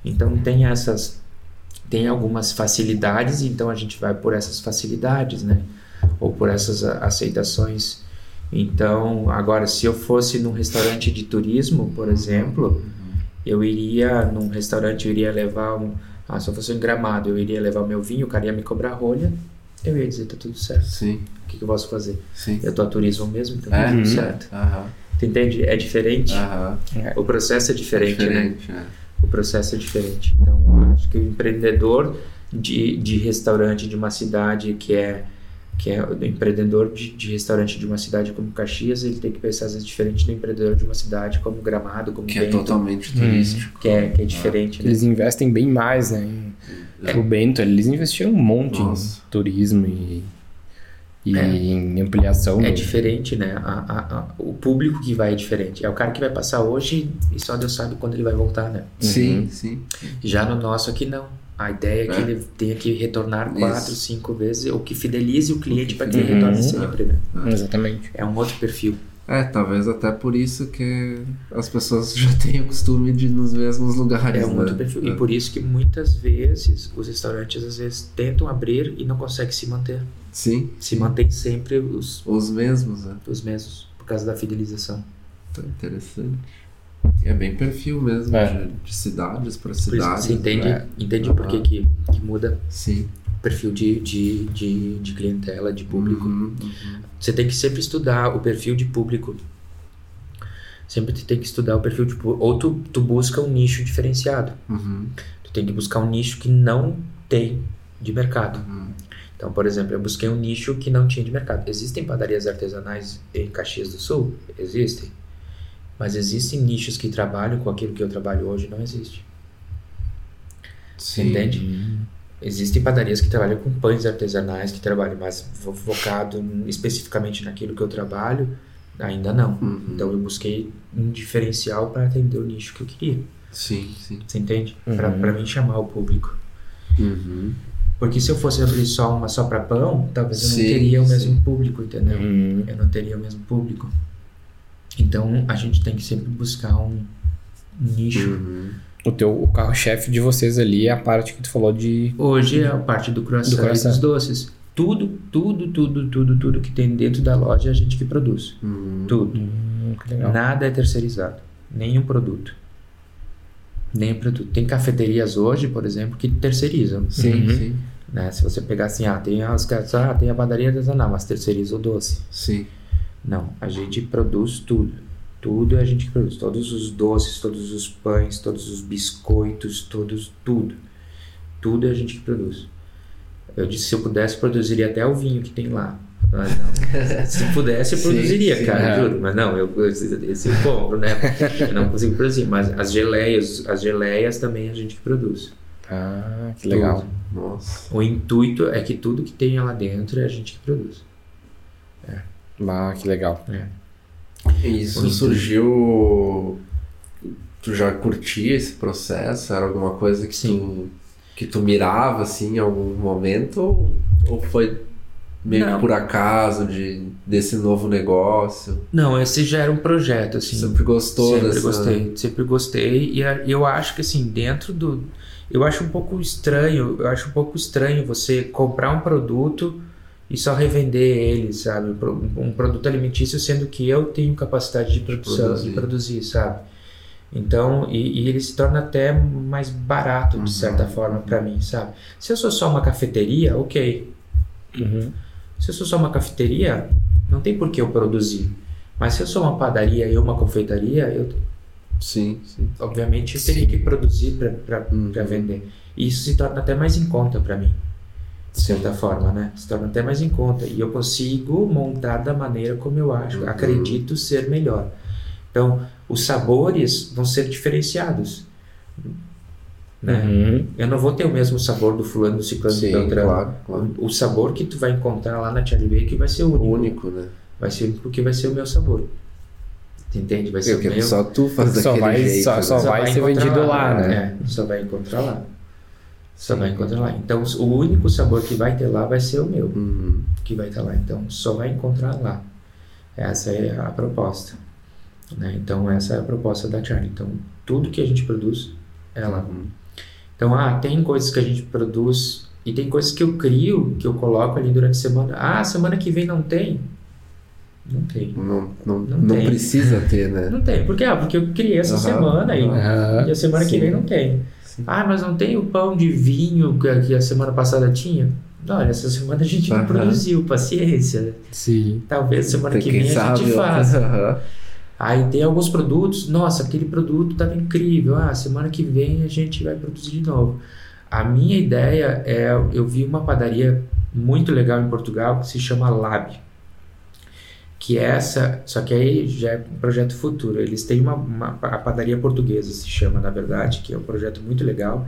Então tem essas, tem algumas facilidades, então a gente vai por essas facilidades, né? Ou por essas aceitações. Então, agora, se eu fosse num restaurante de turismo, por exemplo, eu iria num restaurante, eu iria levar um, ah, se eu fosse em Gramado, eu iria levar o meu vinho, o cara ia me cobrar rolha, eu ia dizer tá tudo certo. Sim, O que, que eu posso fazer? sim. Eu tô a turismo mesmo, então tá É? tudo Uhum. certo. Aham. Tu entende? É diferente. Aham. O processo é diferente, né? Diferente, é. O processo é diferente. Então, acho que o empreendedor de, de restaurante de uma cidade que é que é o empreendedor de, de, restaurante de uma cidade como Caxias, ele tem que pensar às vezes diferente do empreendedor de uma cidade como Gramado, como que Bento, é totalmente turístico, que é que é diferente. Né? Eles investem bem mais, né? Em, é. O Bento, eles investiram um monte Nossa. em turismo e, e é. em ampliação. É diferente, né? A, a, a, o público que vai é diferente. É o cara que vai passar hoje e só Deus sabe quando ele vai voltar, né? Sim, uhum. sim. Já no nosso aqui não a ideia é que é. ele tenha que retornar quatro, Isso. cinco vezes, ou que fidelize o cliente para que ele retorne sempre, né? É. Exatamente. É um outro perfil. É, talvez até por isso que as pessoas já têm o costume de ir nos mesmos lugares. É um né? outro perfil. É. E por isso que muitas vezes os restaurantes às vezes tentam abrir e não conseguem se manter. Sim. Se mantém sempre os, os mesmos, né? Os mesmos, por causa da fidelização. Tá interessante. É bem perfil mesmo, é. de, de, cidades para cidades. Você entende, né? entende por que, que, que muda Sim. o perfil de, de, de, de clientela, de público. Uhum, uhum. Você tem que sempre estudar o perfil de público. Sempre tem que estudar o perfil de público. Ou tu, tu busca um nicho diferenciado. Uhum. Tu tem que buscar um nicho que não tem de mercado. Uhum. Então, por exemplo, eu busquei um nicho que não tinha de mercado. Existem padarias artesanais em Caxias do Sul? Existem. Mas existem nichos que trabalham com aquilo que eu trabalho hoje, não existe. Sim. Entende? Existem padarias que trabalham com pães artesanais, que trabalham mais focado especificamente naquilo que eu trabalho, ainda não. Uhum. Então eu busquei um diferencial para atender o nicho que eu queria. Sim, sim. Você entende? Uhum. Para mim chamar o público. Uhum. Porque se eu fosse abrir só uma só para pão, talvez eu não sim, teria o mesmo sim. público, entendeu? Uhum. Eu não teria o mesmo público. Então a gente tem que sempre buscar um nicho. Uhum. O teu o carro-chefe de vocês ali é a parte que tu falou de. Hoje é a parte do croissant, do croissant. e dos doces. Tudo, tudo, tudo, tudo, tudo que tem dentro da loja é a gente que produz. Uhum. Tudo. Uhum, Nada é terceirizado. Nenhum produto. Nenhum produto. Tem cafeterias hoje, por exemplo, que terceirizam. Sim, uhum. sim. Né? Se você pegar assim, ah, tem, as, ah, tem a padaria artesanal, mas terceiriza o doce. Sim. Não, a gente produz tudo. Tudo a gente produz. Todos os doces, todos os pães, todos os biscoitos, todos, tudo. Tudo a gente que produz. Eu disse, se eu pudesse, produziria até o vinho que tem lá. Mas não. Se pudesse, eu produziria, sim, cara, juro. Mas não, eu, esse eu compro, né? Eu não consigo produzir. Mas as geleias, as geleias também a gente produz. Ah, que legal. Tudo. Nossa. O intuito é que tudo que tem lá dentro é a gente que produz. Ah, que legal. É. Isso surgiu. Tu já curtia esse processo? Era alguma coisa que tu que tu mirava assim em algum momento ou, ou foi meio Não. que por acaso de desse novo negócio? Não, esse já era um projeto assim. Sempre gostou Sempre dessa... gostei, sempre gostei e eu acho que assim dentro do eu acho um pouco estranho, eu acho um pouco estranho você comprar um produto e só revender ele, sabe? Um produto alimentício, sendo que eu tenho capacidade de produção, produzir. de produzir, sabe? Então, e, e, ele se torna até mais barato, de certa uhum. forma, para mim, sabe? Se eu sou só uma cafeteria, ok. Uhum. Se eu sou só uma cafeteria, não tem por que eu produzir. Mas se eu sou uma padaria e uma confeitaria, eu. Sim, sim. Obviamente eu sim. teria que produzir para uhum. vender. E isso se torna até mais em conta para mim de certa forma, né? Se torna até mais em conta. E eu consigo montar da maneira como eu acho, uhum. acredito ser melhor. Então, os sabores vão ser diferenciados. Né? Uhum. Eu não vou ter o mesmo sabor do fulano, do ciclano, Sim, do Beltrano. Claro, claro. O, sabor que tu vai encontrar lá na Charlie Bake vai ser único. Único, né? Vai ser porque vai ser o meu sabor. Entende? Vai ser Porque o meu... só tu faz só daquele vai, jeito. Só, só, né? vai, vai ser vendido lá, né? É, só vai encontrar lá. Só vai encontrar lá. Então, o único sabor que vai ter lá vai ser o meu, uhum. que vai estar lá. Então, só vai encontrar lá. Essa é a proposta. Né? Então, essa é a proposta da Charlie. Então, tudo que a gente produz é lá. Uhum. Então, ah, tem coisas que a gente produz e tem coisas que eu crio, que eu coloco ali durante a semana. Ah, semana que vem não tem. Não tem. Não, não, não, não tem. precisa ter, né? Não tem. Porque, ah, porque eu criei essa Uhum. semana e, Uhum. e a semana Sim. que vem não tem. Sim. Ah, mas não tem o pão de vinho que a semana passada tinha? Não, essa semana a gente não Aham. produziu, paciência. Sim. Talvez semana que vem a sabe, gente ó. faça. Aí tem alguns produtos, nossa, aquele produto estava incrível. Ah, semana que vem a gente vai produzir de novo. A minha ideia é, eu vi uma padaria muito legal em Portugal que se chama Lab. Que é essa, só que aí já é um projeto futuro. Eles têm uma, uma a padaria portuguesa se chama na verdade, que é um projeto muito legal,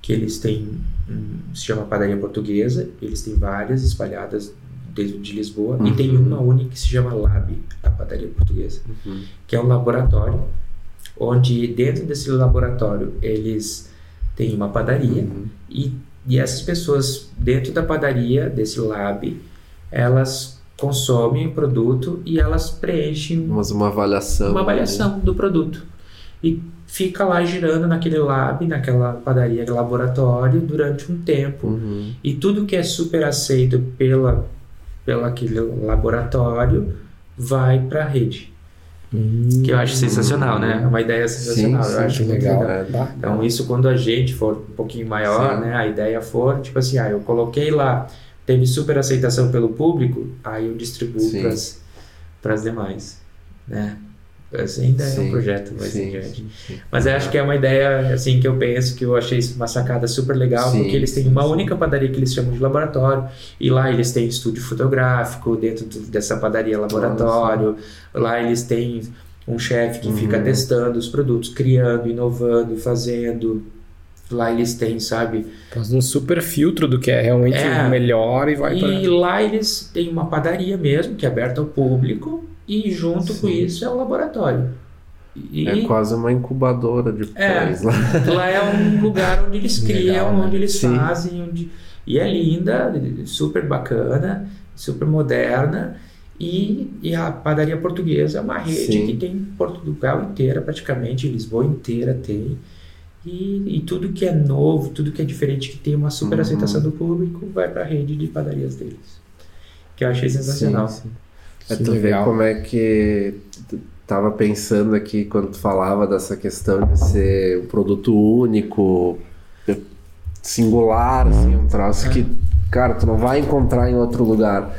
que eles têm um, se chama padaria portuguesa. Eles têm várias espalhadas dentro de Lisboa uhum. e tem uma única que se chama Lab, a padaria portuguesa, uhum. que é um laboratório onde dentro desse laboratório eles têm uma padaria uhum. e, e essas pessoas dentro da padaria desse lab elas consomem o produto e elas preenchem Mas uma avaliação uma avaliação né? do produto e fica lá girando naquele lab, naquela padaria, laboratório durante um tempo uhum. e tudo que é super aceito pela pelo aquele laboratório vai para a rede. Hum, que eu acho sensacional, né? É uma ideia sensacional. Sim, sim, eu acho legal. legal. É, então, isso quando a gente for um pouquinho maior, sim. né? A ideia for, tipo assim, ah, eu coloquei lá, teve super aceitação pelo público, aí eu distribuo para as demais, né? Esse ainda sim, é um projeto mais sim, sim, sim, Mas acho que é uma ideia assim que eu penso que eu achei uma sacada super legal, porque eles têm uma única padaria que eles chamam de laboratório, e lá eles têm estúdio fotográfico dentro do, dessa padaria laboratório, Nossa. lá eles têm um chefe que uhum. fica testando os produtos, criando, inovando, fazendo. Lá eles têm, sabe? Faz um super filtro do que é realmente é, o melhor e vai E pra... lá eles têm uma padaria mesmo, que é aberta ao público, e junto Sim. com isso é o laboratório. E, é quase uma incubadora de pés é, lá. Lá é um lugar onde eles criam, Legal, né? onde eles Sim. fazem, onde... e é linda, super bacana, super moderna. E, e a padaria portuguesa é uma rede Sim. que tem Portugal inteira, praticamente, Lisboa inteira tem. E, e, tudo que é novo, tudo que é diferente, que tem uma super uhum. aceitação do público, vai para a rede de padarias deles. Que eu achei sensacional. Sim, sim. É, tu vê como é que tava pensando aqui quando tu falava dessa questão de ser um produto único, singular, assim, um troço que, cara, tu não vai encontrar em outro lugar.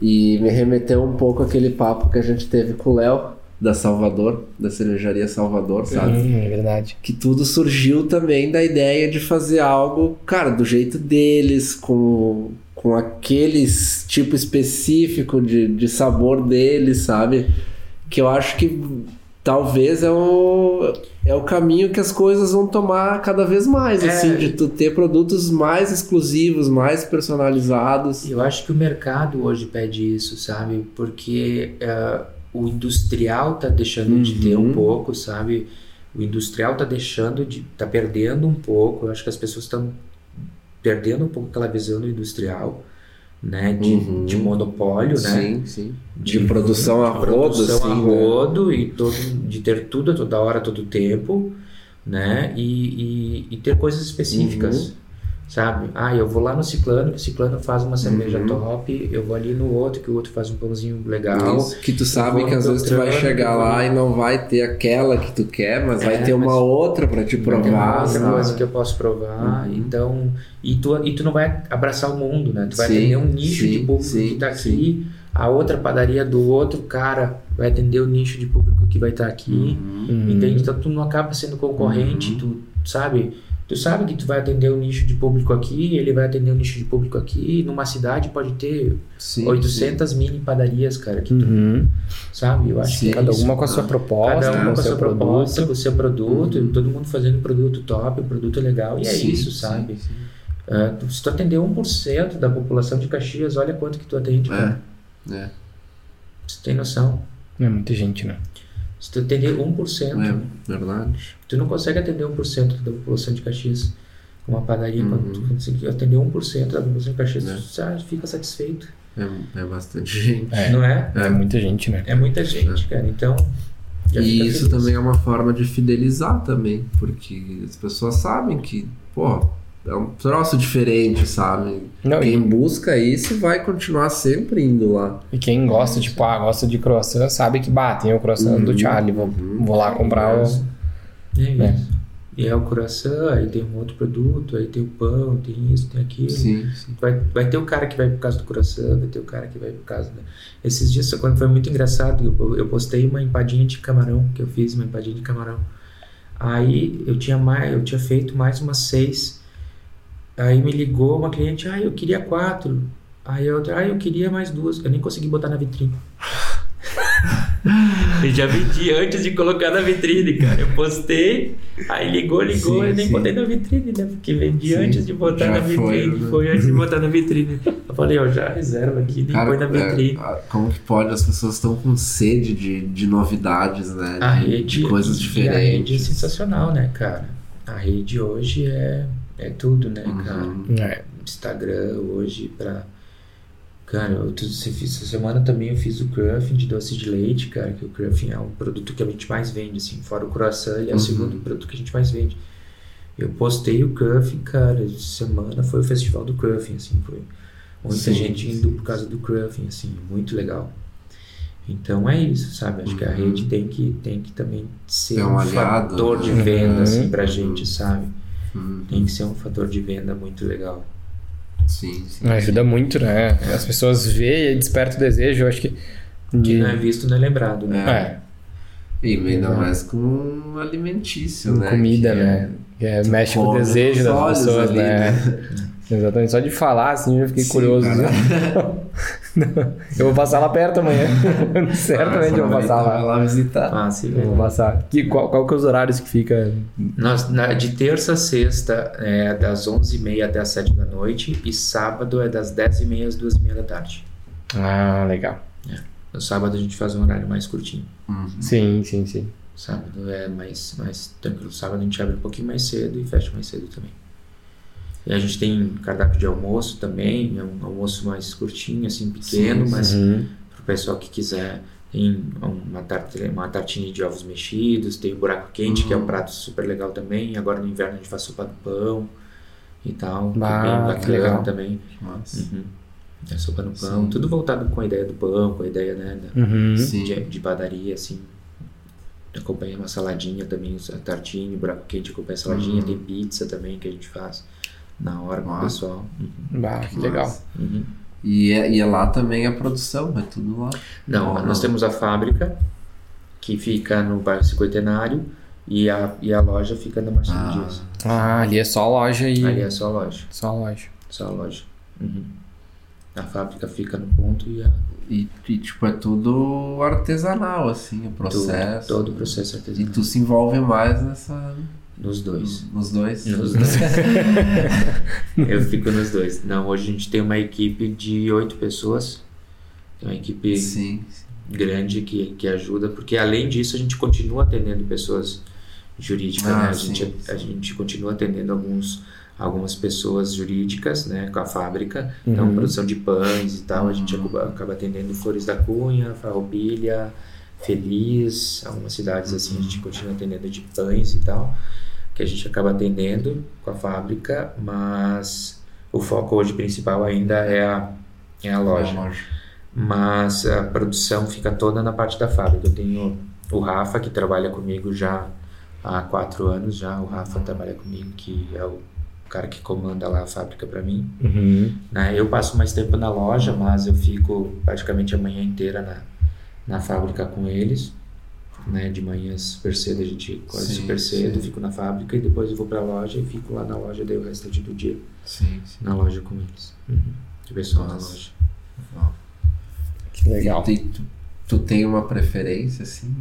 E me remeteu um pouco aquele papo que a gente teve com o Léo, da Salvador, da cervejaria Salvador, sabe? Hum, é verdade. Que tudo surgiu também da ideia de fazer algo, cara, do jeito deles, com, com aqueles tipo específico de, de sabor deles, sabe? Que eu acho que talvez é o, é o caminho que as coisas vão tomar cada vez mais, é, assim, de tu ter produtos mais exclusivos, mais personalizados. Eu acho que o mercado hoje pede isso, sabe? Porque uh, o industrial tá deixando uhum. de ter um uhum. pouco, sabe? O industrial tá deixando de. tá perdendo um pouco. Eu acho que as pessoas estão perdendo um pouco aquela visão do industrial, né? De, uhum. de monopólio, sim, né? Sim, sim. De, de produção a rodo, produção assim, a né? rodo né? e todo, de ter tudo a toda hora, todo tempo, né? E, e, e ter coisas específicas. Uhum sabe? Ah, eu vou lá no Ciclano, que o Ciclano faz uma cerveja uhum. top, eu vou ali no outro, que o outro faz um pãozinho legal. Isso, que tu sabe que às vezes tu vai chegar lá e não vai ter aquela que tu quer, mas é, vai ter uma outra para te provar. Tem uma outra coisa que eu posso provar, uhum. então... E tu, e tu não vai abraçar o mundo, né? Tu vai sim, atender um nicho sim, de público sim, que tá aqui, a outra padaria do outro cara vai atender o nicho de público que vai estar tá aqui, uhum. entende? Então tu não acaba sendo concorrente, uhum. tu sabe Tu sabe que tu vai atender o um nicho de público aqui, ele vai atender o um nicho de público aqui. Numa cidade pode ter sim, 800 sim. mini padarias, cara. Que uhum. sabe? Eu acho sim, que cada uma com a sua proposta, cada uma com a sua proposta, com o seu produto, uhum. todo mundo fazendo um produto top, um produto legal. E é isso, sabe? Uh, se tu atender 1% da população de Caxias, olha quanto que tu atende, é. É. Você tem noção? É muita gente, né? Se tu atender 1%, é, verdade. tu não consegue atender 1% da população de Caxias com uma padaria. Uhum. Quando tu conseguir atender 1% da população de Caxias, é. tu já fica satisfeito. É, é bastante gente. É, não é? É muita gente, né? É muita gente, é. cara. Então. E isso feliz. também é uma forma de fidelizar também, porque as pessoas sabem que, pô, é um troço diferente, sabe? Não, quem e... busca isso vai continuar sempre indo lá. E quem gosta, tipo, ah, gosta de croissant, sabe que bate, tem o croissant uhum, do Charlie, vou, uhum. vou lá comprar é o. É né? isso. E é o croissant, aí tem um outro produto, aí tem o pão, tem isso, tem aquilo. Sim, sim. Vai, vai ter o cara que vai por causa do croissant, vai ter o cara que vai por causa. Da... Esses dias, quando foi muito engraçado, eu, eu postei uma empadinha de camarão, que eu fiz uma empadinha de camarão. Aí eu tinha mais, eu tinha feito mais umas seis Aí me ligou uma cliente, ah, eu queria quatro. Aí eu, ah, eu queria mais duas. Eu nem consegui botar na vitrine. eu já vendi antes de colocar na vitrine, cara. Eu postei, aí ligou, ligou, sim, eu nem sim. botei na vitrine, né? Porque vendi sim, antes de botar na vitrine. Foi, né? foi, antes de botar na vitrine. Eu falei, ó, já reserva aqui, nem põe na vitrine. É, como que pode? As pessoas estão com sede de, de novidades, né? A de, rede, de coisas diferentes. A rede é sensacional, né, cara? A rede hoje é, é tudo, né, uhum. cara? É. Instagram hoje pra Cara, eu, essa semana também eu fiz o Cruffin de doce de leite, cara, que o Cruffin é um produto que a gente mais vende, assim, fora o croissant, ele é uhum. o segundo produto que a gente mais vende. Eu postei o Cruffin, cara, semana foi o festival do Cruffin, assim, foi muita sim, gente indo sim. por causa do Cruffin, assim, muito legal. Então é isso, sabe? Acho uhum. que a uhum. rede tem que, tem que também ser é um, um aliado, fator né? de venda, uhum. assim, pra gente, sabe? Uhum. Tem que ser um fator de venda muito legal. Sim, sim. Ajuda sim. muito, né? É. As pessoas veem e despertam o desejo, eu acho que. De... Que não é visto, não é lembrado, né? É. E ainda mais com alimentício, com né? Comida, que né? É, mexe com o desejo das pessoas, ali, né? né? Exatamente. Só de falar, assim, eu fiquei Sim, curioso. Né? eu vou passar lá perto amanhã. Certamente eu vou passar lá. Vai lá visitar. Ah, sim. Eu vou passar. Que, qual, qual que é os horários que fica? Nós, na, de terça a sexta é das 11h30 até as 7 da noite e sábado é das 10h30 às 2h30 da tarde. Ah, legal. É. No sábado a gente faz um horário mais curtinho. Uhum. Sim, sim, sim. Sábado é mais, mais tranquilo. Sábado a gente abre um pouquinho mais cedo e fecha mais cedo também. E a gente tem cardápio de almoço também, é um almoço mais curtinho, assim, pequeno, sim, mas uhum. para o pessoal que quiser. Tem uma, tart, uma tartinha de ovos mexidos, tem o buraco quente, uhum. que é um uhum. prato super legal também. Agora no inverno a gente faz sopa do pão e tal. Bah, bem bacana legal. também. Uhum. É sopa no pão, Sim. tudo voltado com a ideia do pão, com a ideia né, da, uhum. de, de, padaria, assim. Acompanha uma saladinha também, a tartinha, buraco quente acompanha a saladinha, uhum. tem pizza também que a gente faz na hora com o pessoal. Uhum. Bah, que legal. Uhum. E, é, e é lá também a produção, é tudo lá? Não, não, nós temos a fábrica, que fica no bairro Cinquentenário, e a, e a loja fica na Marcelo ah. Dias. Ah, ali é só loja e... Ali é só loja. Só loja. Só loja. Uhum. A fábrica fica no ponto e a... E, e, tipo, é tudo artesanal, assim, o processo. Tudo, todo o processo artesanal. E tu se envolve mais nessa... Nos dois. Nos dois? Nos dois. eu fico nos dois. Não, hoje a gente tem uma equipe de oito pessoas. Tem uma equipe sim, sim. grande que, que ajuda, porque além disso a gente continua atendendo pessoas jurídicas, ah, né? A, sim, gente, a gente continua atendendo alguns, algumas pessoas jurídicas, né? Com a fábrica. Então, uhum. Então, produção de pães e tal, a gente uhum. acaba, acaba atendendo Flores da Cunha, Farroupilha, Feliz, algumas cidades assim, a gente continua atendendo de pães e tal que a gente acaba atendendo com a fábrica, mas o foco hoje principal ainda é a, é a loja. É loja. Mas a produção fica toda na parte da fábrica. Eu tenho o Rafa, que trabalha comigo já há quatro anos já. O Rafa trabalha comigo, que é o cara que comanda lá a fábrica para mim. Uhum. Né? Eu passo mais tempo na loja, mas eu fico praticamente a manhã inteira na, na fábrica com eles né? De manhã super cedo a gente acorda super cedo, sim. fico na fábrica e depois eu vou para a loja e fico lá na loja daí o restante do dia. Sim, sim. Na loja com eles. Uhum. De pessoal na loja. Que legal. E, tu, tu tem uma preferência, assim?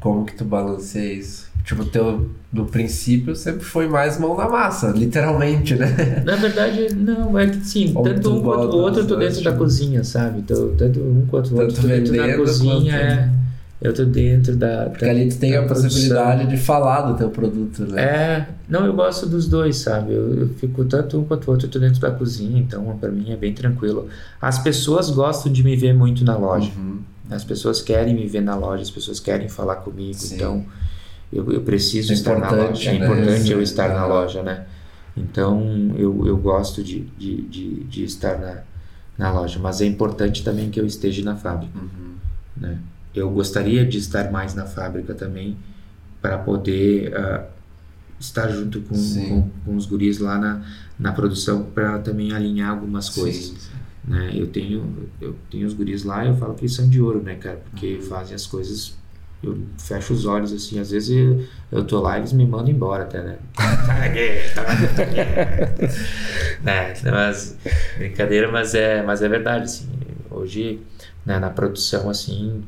Como que tu balanceia isso? Tipo, teu, no princípio sempre foi mais mão na massa, literalmente, né? Na verdade, não, é que sim, Ou tanto um quanto o outro tô dentro da cozinha, sabe? Tô, tanto um quanto o outro tô dentro da cozinha, é eu tô dentro da. Porque da, ali tu tem a produção. possibilidade de falar do teu produto, né? É, não, eu gosto dos dois, sabe? Eu, eu fico tanto um quanto o outro, eu tô dentro da cozinha, então para mim é bem tranquilo. As pessoas gostam de me ver muito na loja. Uhum. As pessoas querem me ver na loja, as pessoas querem falar comigo, Sim. então eu, eu preciso é estar na loja. É né? importante eu estar na loja, né? Então eu, eu gosto de, de, de, de estar na, na loja, mas é importante também que eu esteja na fábrica, uhum. né? Eu gostaria de estar mais na fábrica também para poder uh, estar junto com, com, com, os guris lá na, na produção para também alinhar algumas coisas. Sim, sim. Né? Eu tenho eu tenho os guris lá eu falo que eles são de ouro, né, cara? Porque uhum. fazem as coisas eu fecho os olhos assim, às vezes eu, eu tô lá e eles me mandam embora até, né? Né? Mas, brincadeira, mas é, mas é verdade, assim. Hoje, né, na produção, assim,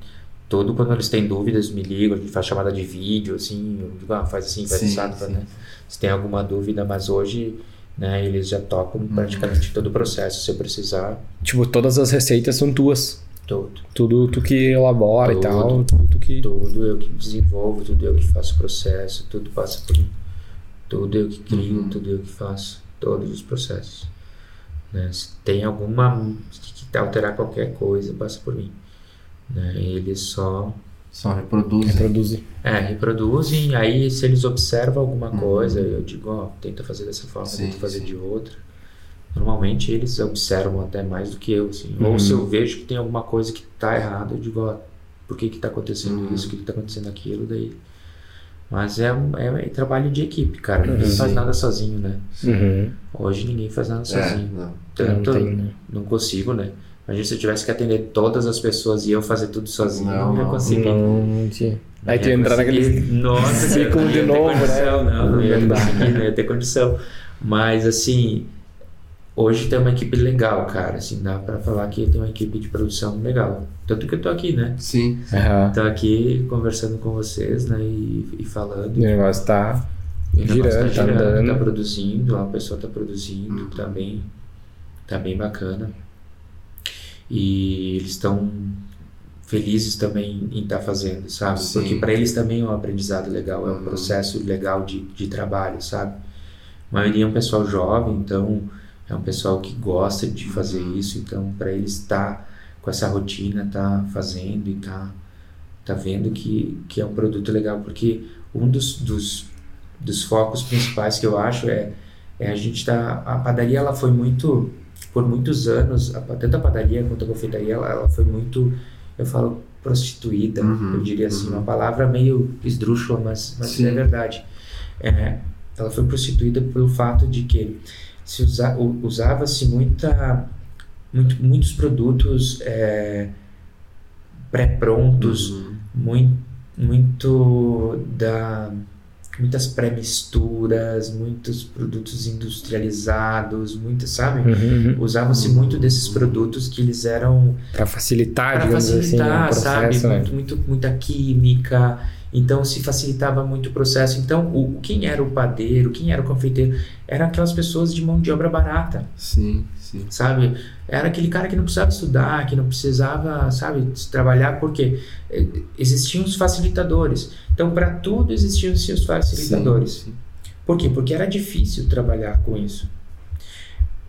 todo quando eles têm dúvidas, me ligam, a gente faz chamada de vídeo, assim, eu digo, ah, faz assim, faz Sim, assado, sim. né? Se tem alguma dúvida, mas hoje, né, eles já tocam praticamente todo o processo, se eu precisar, Tipo, todas as receitas são tuas. todo. Tudo tu que elabora e Tudo. tal. Tudo tu que. Tudo eu que desenvolvo, tudo eu que faço o processo, tudo passa por mim. Tudo eu que crio, Uhum. tudo eu que faço, todos os processos. Né? Se tem alguma que alterar qualquer coisa, passa por mim. Né? Eles só Só reproduzem. Reproduzir. é, reproduzem, aí se eles observam alguma Uhum. coisa, eu digo, ó, tenta fazer dessa forma, Sim, tenta fazer sim. de outra. Normalmente eles observam até mais do que eu, assim. Uhum. Ou se eu vejo que tem alguma coisa que tá errada, eu digo, ó, por que que tá acontecendo Uhum. isso, por que que tá acontecendo aquilo, daí... Mas é, um- é, um trabalho de equipe, cara. Ninguém Uhum. faz nada sozinho, né? Uhum. Hoje ninguém faz nada É, sozinho. não. Não Tanto, tem, né? não consigo, né? Imagina se eu tivesse que atender todas as pessoas e eu fazer tudo sozinho, Não, não, ia não. conseguir. Não tinha. Aí tu ia ia entrar naquele. Nossa, ciclo não de ia ter novo, né? condição, Não, não ia Não dá, conseguir, né? não ia ter condição. Mas, assim, hoje tem uma equipe legal, cara. Assim, dá pra falar que tem uma equipe de produção legal. Tanto que eu tô aqui, né? Sim. Aham. Tô aqui conversando com vocês, né? E, e falando. E o negócio tá. E o negócio girando, tá andando. tá produzindo, a pessoa tá produzindo, tá bem, tá bem bacana. E eles estão felizes também em estar fazendo, sabe? Sim. Porque para eles também é um aprendizado legal, é um Uhum. processo legal de, de trabalho, sabe? A maioria é um pessoal jovem, então é um pessoal que gosta de fazer isso, então para eles estar com essa rotina, tá fazendo e tá, tá vendo que, que é um produto legal, porque um dos, dos, dos focos principais que eu acho é, é a gente tá, a padaria ela foi muito, por muitos anos, a, tanto a padaria quanto a confeitaria, ela, ela foi muito, eu falo prostituída, Uhum, eu diria assim, uhum. uma palavra meio esdrúxula, mas, mas é verdade. É, ela foi prostituída pelo fato de que se usa, usava-se muita, muito, muitos produtos é, pré-prontos, Uhum. muito, muito da muitas pré-misturas, muitos produtos industrializados, muitas, sabe? Uhum. Usava-se muito desses produtos que eles eram Pra facilitar, para digamos facilitar, assim, o sabe? processo, né? Muito, muito, muita química. Então se facilitava muito o processo. Então, o, quem era o padeiro, quem era o confeiteiro, eram aquelas pessoas de mão de obra barata, Sim, sim. sabe? Era aquele cara que não precisava estudar, que não precisava, sabe, trabalhar, porque eh, existiam os facilitadores. Então, para tudo existiam os seus facilitadores. Sim, sim. Por quê? Porque era difícil trabalhar com isso.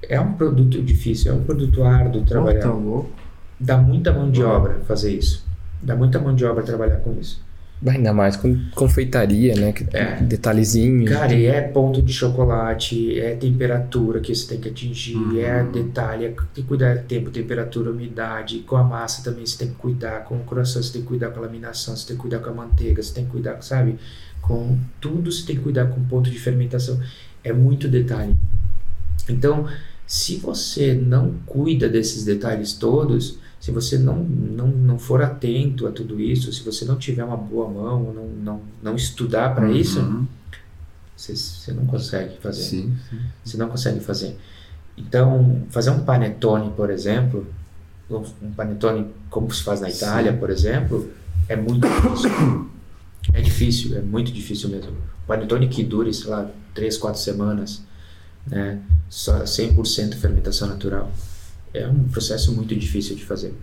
É um produto difícil, é um produto árduo trabalhar. Pô, tá louco. Dá muita mão de obra fazer isso. Dá muita mão de obra trabalhar com isso. Ainda mais com confeitaria, né? Que É. Detalhezinho. Cara, e é ponto de chocolate, é temperatura que você tem que atingir, Uhum. é detalhe, é, tem que cuidar do tempo, temperatura, umidade. Com a massa também você tem que cuidar, com o croissant você tem que cuidar com a laminação, você tem que cuidar com a manteiga, você tem que cuidar, sabe? Com tudo você tem que cuidar com o ponto de fermentação. É muito detalhe. Então, se você não cuida desses detalhes todos, se você não, não, não for atento a tudo isso, se você não tiver uma boa mão, não, não, não estudar para isso, Uhum. você, você não consegue fazer. Sim, sim. Você não consegue fazer. Então, fazer um panetone, por exemplo, um panetone como se faz na Itália, por exemplo, é muito difícil. É difícil, é muito difícil mesmo. Um panetone que dure, sei lá, 3, 4 semanas, né? Só 100% fermentação natural. É um processo muito difícil de fazer.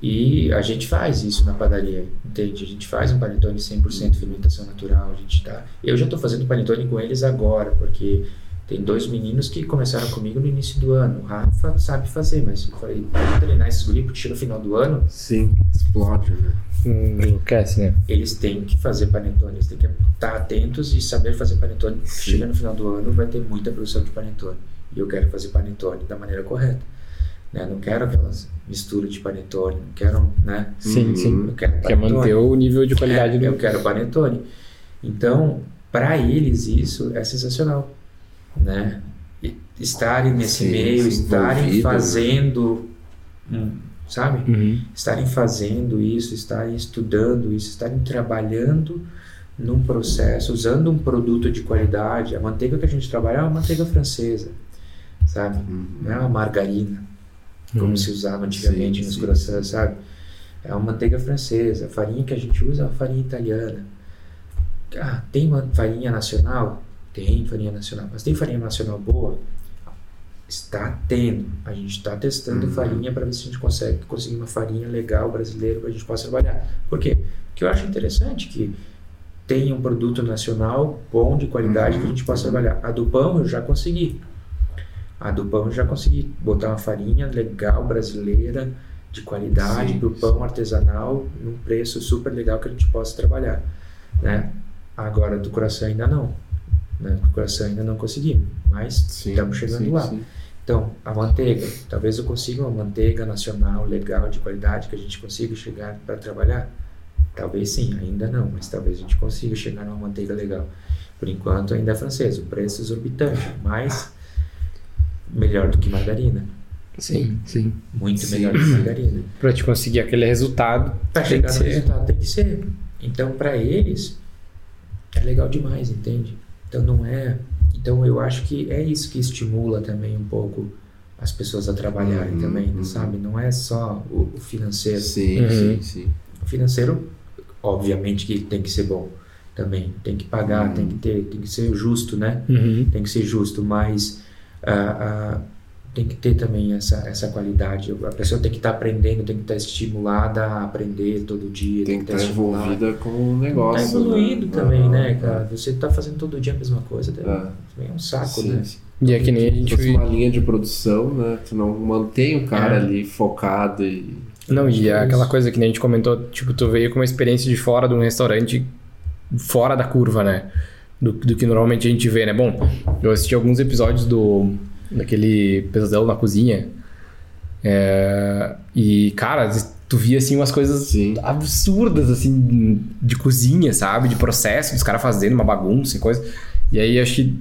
E a gente faz isso na padaria, entende? A gente faz um panetone 100% fermentação natural. A gente tá... Eu já estou fazendo panetone com eles agora, porque tem dois meninos que começaram comigo no início do ano. O Rafa sabe fazer, mas eu falei, vamos treinar esses guri, porque chega no final do ano, Sim, explode, né? Hum, enlouquece, né? eles têm que fazer panetone, eles têm que estar atentos e saber fazer panetone. Sim. Chega no final do ano, vai ter muita produção de panetone. E eu quero fazer panetone da maneira correta. Né? Não quero aquelas misturas de panetone, não quero, né? Sim, sim. Eu quero Quer panetone. manter o nível de qualidade É, do. Eu quero panetone. Então, para eles isso é sensacional, né? E Estarem nesse Sim, meio, estarem né? fazendo sabe? Uhum. Estarem fazendo isso, estarem estudando isso, estarem trabalhando num processo, usando um produto de qualidade. A manteiga que a gente trabalha é uma manteiga francesa, sabe? Não é uma margarina, como Uhum. se usava antigamente Sim, nos sim, croissants, sabe? É uma manteiga francesa. A farinha que a gente usa é uma farinha italiana. Ah, tem uma farinha nacional? Tem farinha nacional. Mas tem farinha nacional boa? Está tendo. A gente está testando Uhum. farinha para ver se a gente consegue conseguir uma farinha legal brasileira para a gente possa trabalhar. Por quê? Porque eu acho interessante que tenha um produto nacional bom, de qualidade, que a gente possa trabalhar. A do pão eu já consegui. A do pão já consegui botar uma farinha legal brasileira, de qualidade, para o pão artesanal, num preço super legal que a gente possa trabalhar. Né? Agora, do coração ainda não. Né? Do coração ainda não conseguimos, mas Sim, estamos chegando sim, lá. sim. Então, a manteiga, talvez eu consiga uma manteiga nacional, legal, de qualidade, que a gente consiga chegar para trabalhar. Talvez sim, ainda não, mas talvez a gente consiga chegar numa manteiga legal. Por enquanto ainda é francesa, o preço é exorbitante, mas melhor do que margarina. Sim, sim. Muito Sim. melhor do que margarina. Pra te conseguir aquele resultado, Para chegar no resultado tem que ser. Então, para eles, é legal demais, entende? Então, não é. Então, eu acho que é isso que estimula também um pouco as pessoas a trabalharem Uhum, também, uhum. sabe? Não é só o, o financeiro. Sim, Uhum. sim, sim. O financeiro, obviamente que tem que ser bom também. Tem que pagar, Uhum. tem que ter, tem que ser justo, né? Uhum. Tem que ser justo, mas ah, ah, tem que ter também essa, essa qualidade. A pessoa tem que estar aprendendo, tem que estar estimulada a aprender todo dia, Tem que estar estar estimulada. envolvida com o negócio. Tá evoluindo né? também, Ah, né, cara? Você tá fazendo todo dia a mesma coisa, É. também é um saco, Sim, né? sim. E é que nem a Se gente fosse viu. uma linha de produção, né? Tu não mantém o cara É. ali focado e. Não, e é aquela coisa que nem a gente comentou, tipo, tu veio com uma experiência de fora de um restaurante fora da curva, né? Do, do que normalmente a gente vê, né? Bom, eu assisti alguns episódios do daquele Pesadelo na Cozinha. é, e, cara, tu via assim umas coisas Sim. absurdas, assim, de cozinha, sabe? De processo, dos caras fazendo uma bagunça e coisa. E aí acho que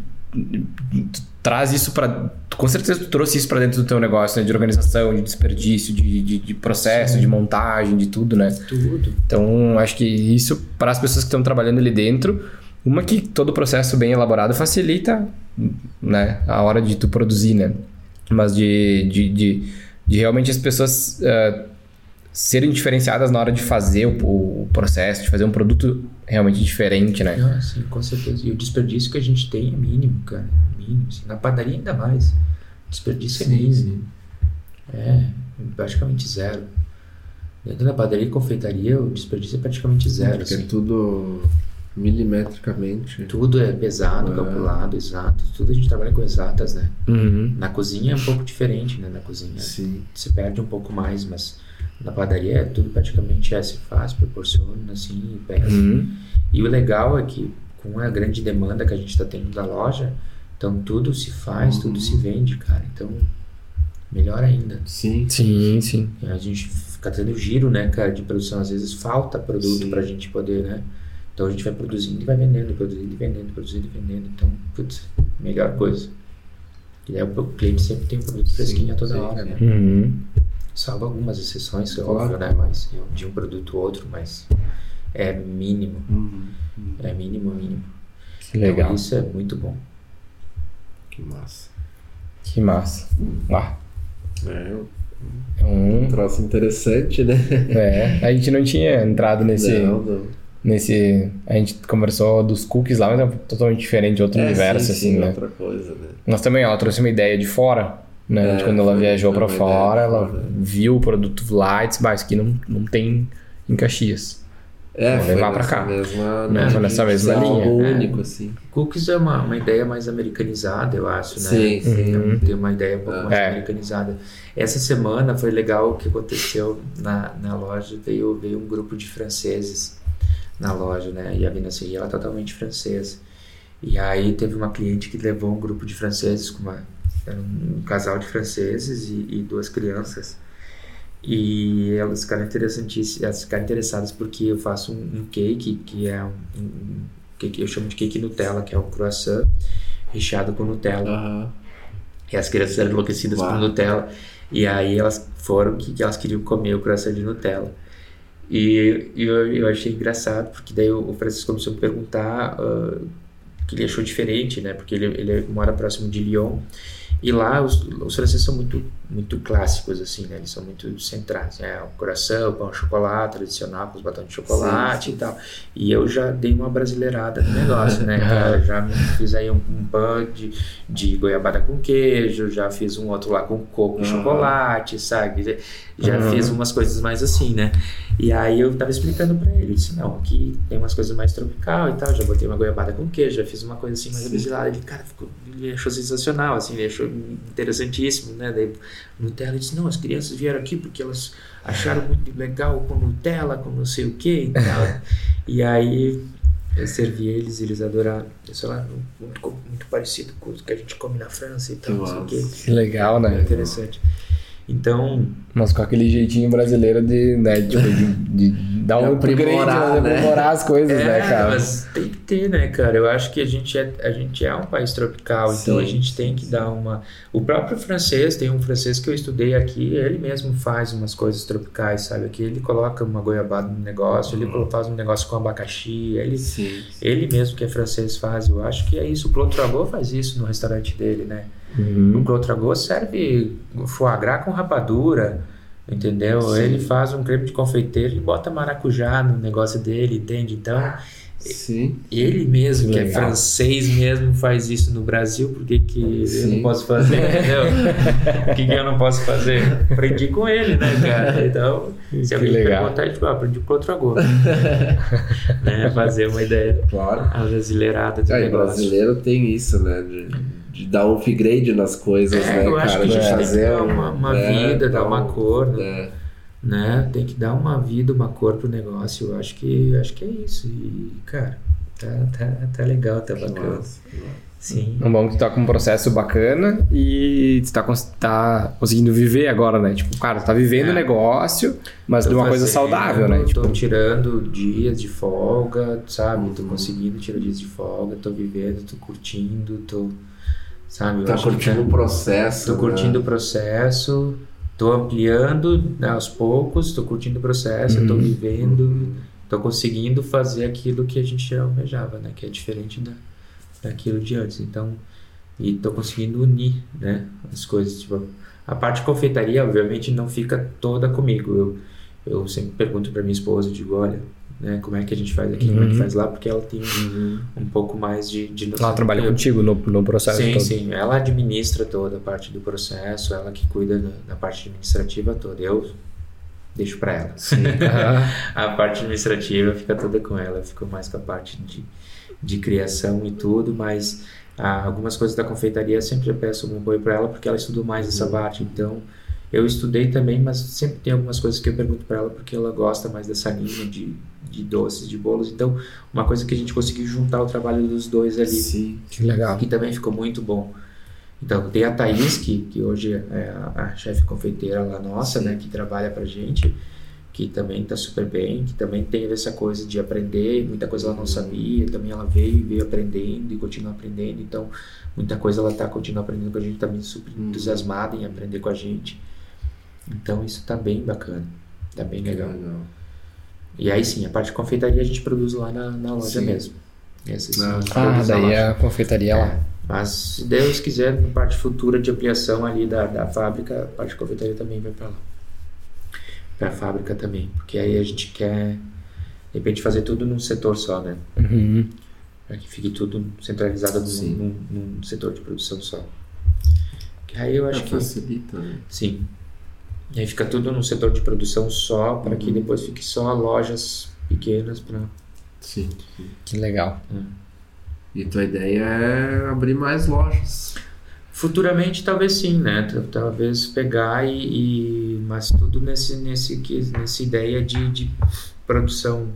tu traz isso para com certeza tu trouxe isso para dentro do teu negócio, né? De organização, de desperdício, de, de, de processo, Sim. de montagem, de tudo, né? Tudo. Então, acho que isso, para as pessoas que estão trabalhando ali dentro, uma que todo o processo bem elaborado facilita, né? A hora de tu produzir, né? Mas de, de, de, de realmente as pessoas eh, serem diferenciadas na hora de fazer o, o processo, de fazer um produto realmente diferente, né? Ah, sim, com certeza. E o desperdício que a gente tem é mínimo, cara. Mínimo. assim. Na padaria ainda mais. O desperdício é Sim, mínimo. sim. É, praticamente zero. Dentro da padaria e confeitaria, o desperdício é praticamente zero. Porque é assim. tudo milimetricamente. Tudo é pesado, É. calculado, exato. Tudo a gente trabalha com exatas, né? Uhum. Na cozinha é um pouco diferente, né? Na cozinha Sim. se perde um pouco mais, mas na padaria é tudo praticamente é, se faz, proporciona, assim, e pesa. Uhum. E o legal é que com a grande demanda que a gente está tendo da loja, então tudo se faz, Uhum. tudo se vende, cara. Então, melhor ainda. Sim. Sim, sim. A gente fica tendo giro, né, cara, de produção. Às vezes falta produto Sim. pra gente poder, né? Então a gente vai produzindo e vai vendendo, produzindo e vendendo, produzindo e vendendo. Então, putz, melhor coisa. E aí o cliente sempre tem um produto fresquinho a toda sim, hora, sim. né? Uhum. Salvo algumas exceções, é Claro. óbvio, né? Mas de um produto ou outro, mas é mínimo. Uhum. É mínimo, mínimo. Que legal. Então isso é muito bom. Que massa. Que massa. Ah, É é um um... troço interessante, né? É, a gente não tinha entrado nesse... Não, não. Nesse. A gente conversou dos cookies lá, mas é totalmente diferente, outro É, universo, sim, assim, sim, né? outra coisa, né? Nós também, ela trouxe uma ideia de fora, né? É, de quando ela foi- viajou ideia fora, ela fora. viu o produto lá e disse, bah, isso aqui não, não tem em Caxias. É, Vou levar nessa cá. Mesma, Né, foi nessa mesma é linha. algo É. único, assim. Cookies é uma, uma ideia mais americanizada, eu acho, né? Sim, sim. Uhum. Tem uma ideia um pouco mais É. americanizada. Essa semana foi legal o que aconteceu na, na loja. Veio, veio um grupo de franceses na loja, né? E a Vinasserie, ela é totalmente francesa. E aí teve uma cliente que levou um grupo de franceses com uma, um casal de franceses e, e duas crianças. E elas ficaram interessantíssimas, elas ficaram interessadas porque eu faço um, um cake que é um, um cake, eu chamo de cake Nutella, que é um croissant recheado com Nutella. Aham. E as crianças eram enlouquecidas Uau. por Nutella. E aí elas foram que, que elas queriam comer o croissant de Nutella. E, eu, eu achei engraçado, porque daí o Francisco começou a me perguntar uh, que ele achou diferente, né? Porque ele, ele mora próximo de Lyon. E lá os, os franceses são muito, muito clássicos, assim, né? Eles são muito centrais. É o coração, o pão, chocolate tradicional, com os batons de chocolate sim, sim. e tal. E eu já dei uma brasileirada no negócio, né? Cara? Já fiz aí um, um pão de, de goiabada com queijo, já fiz um outro lá com coco e chocolate, sabe? Já uhum. fiz umas coisas mais assim, né? E aí eu tava explicando para ele, disse, não, aqui tem umas coisas mais tropical e tal, já botei uma goiabada com queijo, já fiz uma coisa assim mais abesilada. Ele, cara, ficou, ele achou sensacional, assim, ele achou interessantíssimo, né? Daí Nutella disse, não, as crianças vieram aqui porque elas acharam muito legal com Nutella, com não sei o que e tal. e aí eu servi eles, eles adoraram. Sei lá, muito, muito parecido com o que a gente come na França e tal, não sei o que. Que legal, né? É interessante. Então. Mas com aquele jeitinho brasileiro de, né, tipo, de, de dar um aprimorar, né? aprimorar as coisas, né, é, né, cara? Mas tem que ter, né, cara? Eu acho que a gente é, a gente é um país tropical, sim, então a gente tem que dar uma. O próprio francês, tem um francês que eu estudei aqui, ele mesmo faz umas coisas tropicais, sabe? Aqui ele coloca uma goiabada no negócio, ele uhum. faz um negócio com abacaxi, ele, sim, ele mesmo que é francês faz. Eu acho que é isso. O Claude Tragot faz isso no restaurante dele, né? Uhum. O Clotrago serve foie gras com rapadura, entendeu? Sim. Ele faz um creme de confeiteiro e bota maracujá no negócio dele, entende? Então, Sim. ele mesmo, que, que é francês mesmo, faz isso no Brasil, por que, que eu não posso fazer, entendeu? Por que, que eu não posso fazer? Aprendi com ele, né, cara? Então, se alguém legal. perguntar, eu digo, ah, aprendi com outro agora. né? Fazer uma ideia claro. brasileirada do é, negócio. brasileiro tem isso, né? De de dar um upgrade nas coisas, é, né, eu cara? Acho que a gente fazer tem que dar uma, uma né, vida, dar uma cor, né? É. né? Tem que dar uma vida, uma cor pro negócio. Eu acho que acho que é isso. E, cara, tá, tá, tá legal, tá bacana. Nossa, Sim. É bom que tu tá com um processo bacana e tu tá, tá conseguindo viver agora, né? Tipo, cara, tá vivendo o é. negócio, mas tô de uma fazendo, coisa saudável, né? Tô tipo... tirando dias de folga, sabe? Tô conseguindo tirar dias de folga, tô vivendo, tô curtindo, tô sabe? Tá curtindo o processo. Tô né? curtindo o processo, tô ampliando né, aos poucos, tô curtindo o processo, uhum. tô vivendo, tô conseguindo fazer aquilo que a gente almejava, né? Que é diferente da, daquilo de antes. Então, e tô conseguindo unir, né? As coisas, tipo, a parte de confeitaria, obviamente, não fica toda comigo. Eu, eu sempre pergunto para minha esposa, digo, olha, né? Como é que a gente faz aqui, uhum. como é que uhum. faz lá, porque ela tem um, um pouco mais de, de noção. Ela trabalha eu, contigo no, no processo sim, todo? Sim, ela administra toda a parte do processo, ela que cuida da, da parte administrativa toda. Eu deixo para ela. a parte administrativa fica toda com ela, eu fico mais com a parte de, de criação e tudo, mas ah, algumas coisas da confeitaria sempre eu peço um apoio para ela, porque ela estudou mais essa uhum. parte, então eu estudei também, mas sempre tem algumas coisas que eu pergunto para ela porque ela gosta mais dessa linha de, de doces, de bolos. Então, uma coisa que a gente conseguiu juntar o trabalho dos dois ali. Sim, que legal. Que também ficou muito bom. Então, tem a Thaís, que, que hoje é a, a chefe confeiteira lá nossa, né, que trabalha pra gente, que também tá super bem, que também teve essa coisa de aprender, muita coisa ela não sabia, também ela veio veio aprendendo e continua aprendendo, então muita coisa ela tá continuando aprendendo com a gente, também super uhum. entusiasmada em aprender com a gente. Então isso tá bem bacana, tá bem legal. legal. E aí sim, a parte de confeitaria a gente produz lá na, na loja sim. mesmo. Esses ah, ah daí é a confeitaria é, lá. Mas se Deus quiser, na parte futura de ampliação ali da, da fábrica, a parte de confeitaria também vai para lá. Para a fábrica também. Porque aí a gente quer, de repente, fazer tudo num setor só, né? Uhum. Para que fique tudo centralizado num, num, num, setor de produção só. Que aí eu acho que. Facilita, né? Sim. E aí fica tudo no setor de produção só, para uhum. que depois fique só lojas pequenas para. Sim, sim, Que legal. É. E tua ideia é abrir mais lojas? Futuramente talvez sim, né? Talvez pegar e, e mas tudo nesse nesse nessa ideia de, de produção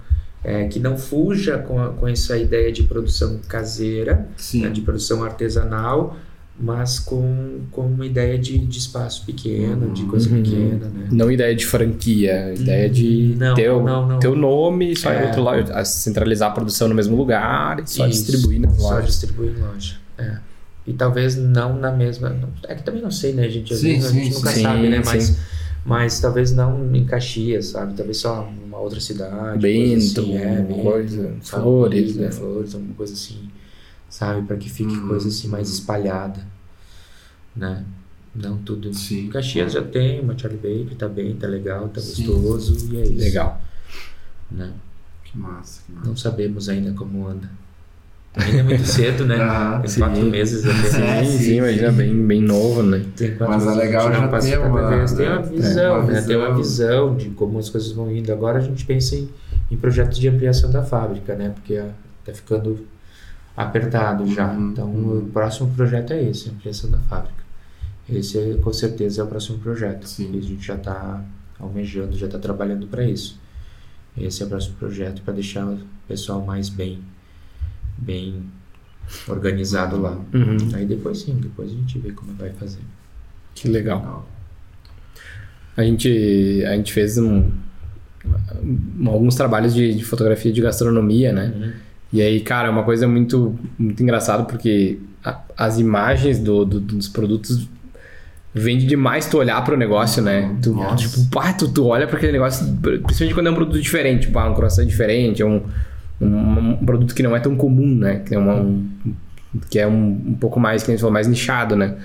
é, que não fuja com, a, com essa ideia de produção caseira, né? de produção artesanal, mas com, com uma ideia de, de espaço pequeno, de coisa uhum. pequena, né? Não ideia de franquia, ideia de não, ter, o, não, não. ter o nome, só é. outro lado, centralizar a produção no mesmo lugar e só Isso, distribuir nas lojas. Só distribuir em loja, é. e talvez não na mesma. não- É que também não sei, né, gente? Às Sim, vezes a sim, gente nunca sim, sabe, né? Mas, sim. mas talvez não em Caxias, sabe? Talvez só numa outra cidade. coisa Bento, assim, é, Bento, coisa, flores, né? né? Flores, alguma coisa assim, sabe? Para que fique Uhum, coisa assim mais espalhada, né? Não tudo. Sim. Caxias já tem uma Charlie Baker, tá bem, tá legal, tá Sim. gostoso e é isso. Legal. Né? Que massa, que massa. Não sabemos ainda como anda. Ainda é muito cedo, né? Ah, Tem sim. quatro meses até. Sim, É, sim, sim, imagina, sim. bem, bem novo, né? Tem quatro Mas é legal a gente já passa ter pra uma- ver, Tem uma é, visão, uma né? Tem uma visão. visão de como as coisas vão indo. Agora a gente pensa em, em projetos de ampliação da fábrica, né? Porque ah, tá ficando apertado já. Uhum, Então uhum. o próximo projeto é esse, ampliação da fábrica. Esse com certeza é o próximo projeto. Sim. A gente já está almejando, já está trabalhando para isso. Esse é o próximo projeto para deixar o pessoal mais bem, bem organizado lá. Uhum. Aí depois sim, depois a gente vê como vai fazer. Que legal. A gente, a gente fez um, um- alguns trabalhos de, de fotografia de gastronomia, né? E aí, cara, é uma coisa muito, muito engraçada porque a- as imagens do, do- dos produtos vende demais tu olhar pro negócio, né? Tu, Nossa. tipo, pá, tu, tu olha para aquele negócio, principalmente quando é um produto diferente, tipo, ah, um croissant diferente, é um, um, um produto que não é tão comum, né? Que é, uma, um, que é um, um pouco mais, que a gente falou, mais nichado, né?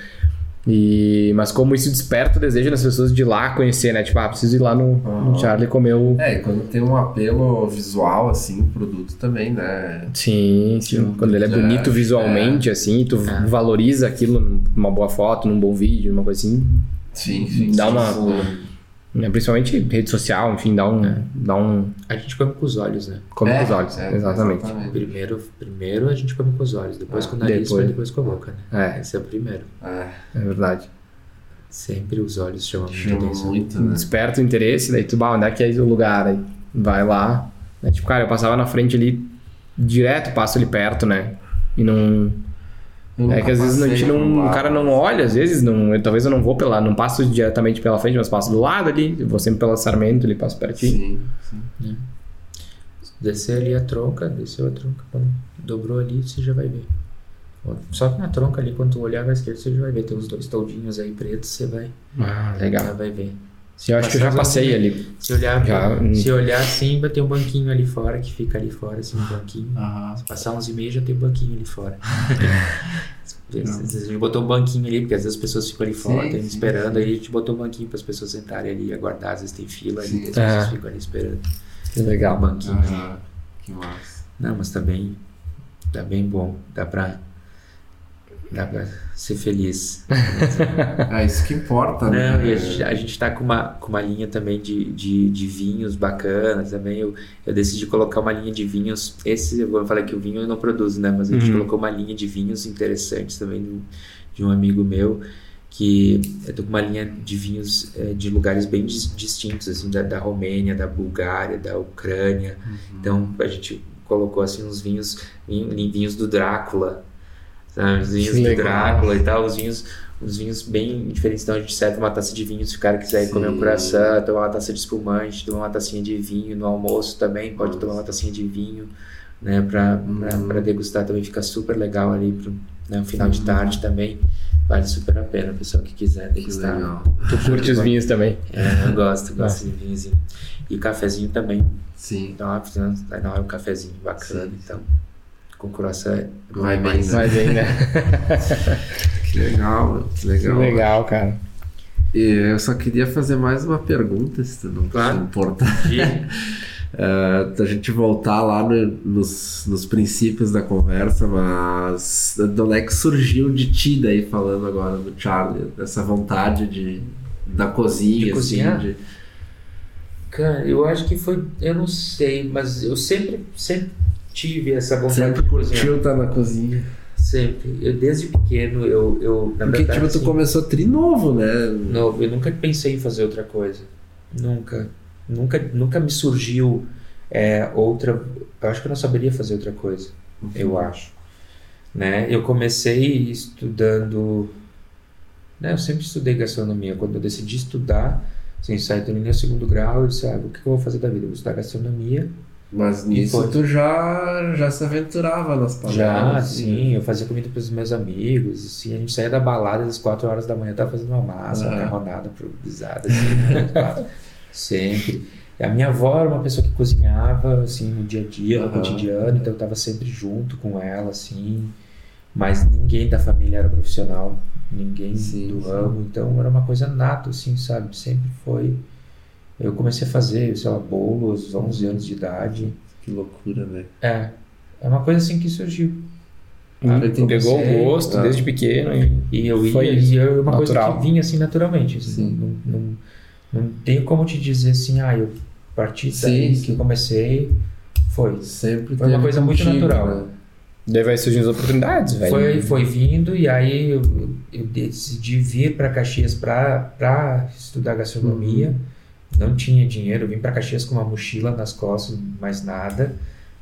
E, mas como isso desperta o desejo das pessoas de ir lá conhecer, né? Tipo, ah, preciso ir lá no, no Aham. Charlie comer o... É, e quando tem um apelo visual, assim, o produto também, né? Sim, sim. Sim. Quando ele é É, bonito visualmente, assim, tu É. valoriza aquilo numa boa foto, num bom vídeo, numa coisa assim. Sim, sim. Dá sim, uma- sim. Né? Principalmente rede social, enfim, dá um. Dá um. A gente come com os olhos, né? Come É, com os olhos. é, exatamente. Primeiro, primeiro a gente come com os olhos, depois Ah, com o nariz, depois. depois, depois com a boca, né? É, Esse é o primeiro. É, é verdade. Sempre os olhos chamam muita chama atenção. muito, né? Desperta o interesse, daí tu, bah, onde é que é o lugar? Aí vai lá. Né? Tipo, cara, eu passava na frente ali, direto passo ali perto, né? E não. Eu É que às vezes a gente não, por lá, o cara não olha, às vezes não, eu- talvez eu não vou pela, não passo diretamente pela frente, mas passo do lado ali, eu vou sempre pela Sarmento ali, passo pertinho. Sim, sim. Descer ali a tronca, desceu a tronca, dobrou ali, você já vai ver. Só que na tronca ali, quando tu olhar pra esquerda, você já vai ver. Tem os dois toldinhos aí pretos, você vai, Ah, já legal. vai ver. Sim, eu acho que eu já passei ali. Se olhar, Já, hum. se olhar assim, vai ter um banquinho ali fora, que fica ali fora, assim, um banquinho. Aham. Se passar uns e meio, já tem um banquinho ali fora. A gente botou um banquinho ali, porque às vezes as pessoas ficam ali fora, Sim, sim, esperando, aí a gente botou um banquinho para as pessoas sentarem ali e aguardar, às vezes tem fila ali, Sim. as pessoas É. ficam ali esperando. Que legal. Um banquinho. Aham. Que massa. Não, mas tá bem, tá bem bom, dá pra, dá pra ser feliz. É isso que importa, né? Não, e a gente, a gente tá com uma, com uma linha também de, de, de vinhos bacanas também. Eu, eu decidi colocar uma linha de vinhos. Esse, eu vou falar que o vinho eu não produzo, né? Mas a gente Uhum. colocou uma linha de vinhos interessantes também de, de um amigo meu. Que eu tô com uma linha de vinhos eh, de lugares bem dis- distintos, assim, da, da Romênia, da Bulgária, da Ucrânia. Então a gente colocou assim uns vinhos, vin- vinhos do Drácula, sabe? Os vinhos Que do legal. Drácula e tal, os vinhos, uns vinhos bem diferentes. Então a gente serve uma taça de vinho se o cara quiser comer um croissant, tomar uma taça de espumante, tomar uma tacinha de vinho no almoço também, pode Nossa. tomar uma tacinha de vinho, né, pra, pra, Uhum. pra degustar também fica super legal ali pro né, um final de Uhum. tarde também. Vale super a pena, pessoal que quiser Que degustar. legal. Tu curte os vinhos também. É, eu gosto, gosto de vinhozinho. E o cafezinho também. Sim. Então, ó, vai na hora um cafezinho bacana, Sim, então. É bom Vai bem, né? Mas aí, né? Que legal, meu. Que Que legal. legal, cara. E eu só queria fazer mais uma pergunta, se tu não Claro. se importar. É, da gente voltar lá no- nos, nos princípios da conversa, mas de onde é que surgiu de ti daí falando agora do Charlie, dessa vontade de da cozinha, De assim, cozinhar? de- Cara, eu acho que foi. Eu não sei, mas eu sempre, sempre tive essa vontade sempre de cozinhar. curtiu estar na cozinha. Sempre. Eu, desde pequeno, eu. eu na Porque verdade, tipo, tu assim, começou trinovo, né? Não, eu nunca pensei em fazer outra coisa. Nunca. Nunca, nunca me surgiu é, outra. Eu acho que eu não saberia fazer outra coisa. Eu acho. Né? Eu comecei estudando. Né? Eu sempre estudei gastronomia. Quando eu decidi estudar, assim, saí do no segundo grau, eu disse: ah, o que eu vou fazer da vida? Eu vou estudar gastronomia. Mas nisso foi. tu já, já se aventurava nas Já, palavras. sim, eu fazia comida para os meus amigos, assim, a gente saía da balada às 4 horas da manhã, tava fazendo uma massa, uma Ah. macarronada improvisada, assim, sempre. E a minha avó era uma pessoa que cozinhava, assim, no dia a dia, no cotidiano, então eu tava sempre junto com ela, assim, mas ninguém da família era profissional, ninguém Sim, do sim. ramo, então era uma coisa nata, assim, sabe, sempre foi... Eu comecei a fazer, sei lá, bolo aos 11 anos de idade, Que loucura, né? é, é uma coisa assim que surgiu. Hum, entendi. pegou o gosto tá. desde pequeno e E eu ia, Foi e isso, eu, uma coisa natural. que vinha assim naturalmente. assim, Sim. Não, não, não tenho como te dizer assim, ah, eu parti Sim, daí sim. que eu comecei. Foi. Sempre Foi uma coisa muito contigo, natural. né? daí vai surgindo as oportunidades, velho. Foi, foi vindo e aí eu, eu decidi vir para Caxias para estudar gastronomia. Uhum. Não tinha dinheiro, eu vim para Caxias com uma mochila nas costas, mais nada.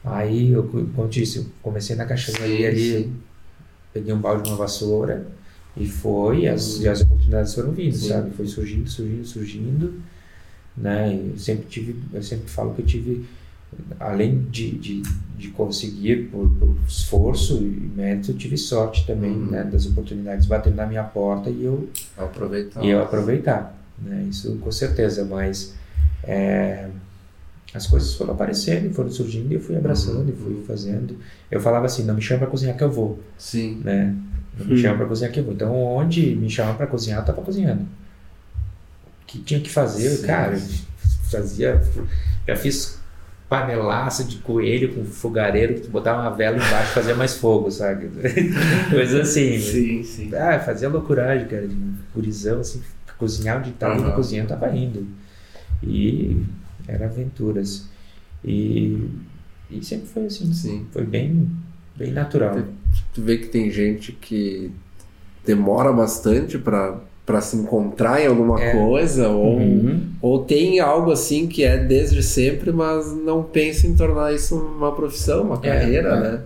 Aí, eu, como eu disse, eu comecei na caixaria ali, sim. peguei um balde de uma vassoura e foi, e as, e as oportunidades foram vindo, Sim. sabe? Foi surgindo, surgindo, surgindo, né? Eu sempre tive, eu sempre falo que eu tive, além de, de, de conseguir por, por esforço e mérito, eu tive sorte também, Uhum. né? Das oportunidades batendo na minha porta e eu, Aproveitar. e eu aproveitar, né? Isso com certeza, mas é, as coisas foram aparecendo, foram surgindo e eu fui abraçando e fui fazendo. Eu falava assim, não me chama para cozinhar que eu vou Sim. né? Não me chama pra cozinhar aqui. eu vou. Então, onde me chamam pra cozinhar, eu tava cozinhando. O que tinha que fazer, Sim. cara, eu fazia. Já fiz panelaça de coelho com fogareiro, que botava uma vela embaixo e fazia mais fogo, sabe? Coisa assim. Sim, sim. Ah, fazia loucuragem, cara, de gurizão, assim, cozinhar onde tava na Aham. cozinha, eu tava indo. E eram aventuras. E, e sempre foi assim. Sim. Foi bem, bem natural. Tu vê que tem gente que demora bastante pra, pra se encontrar em alguma É. coisa, ou, Uhum. ou tem algo assim que é desde sempre, mas não pensa em tornar isso uma profissão, uma É, carreira, é. né?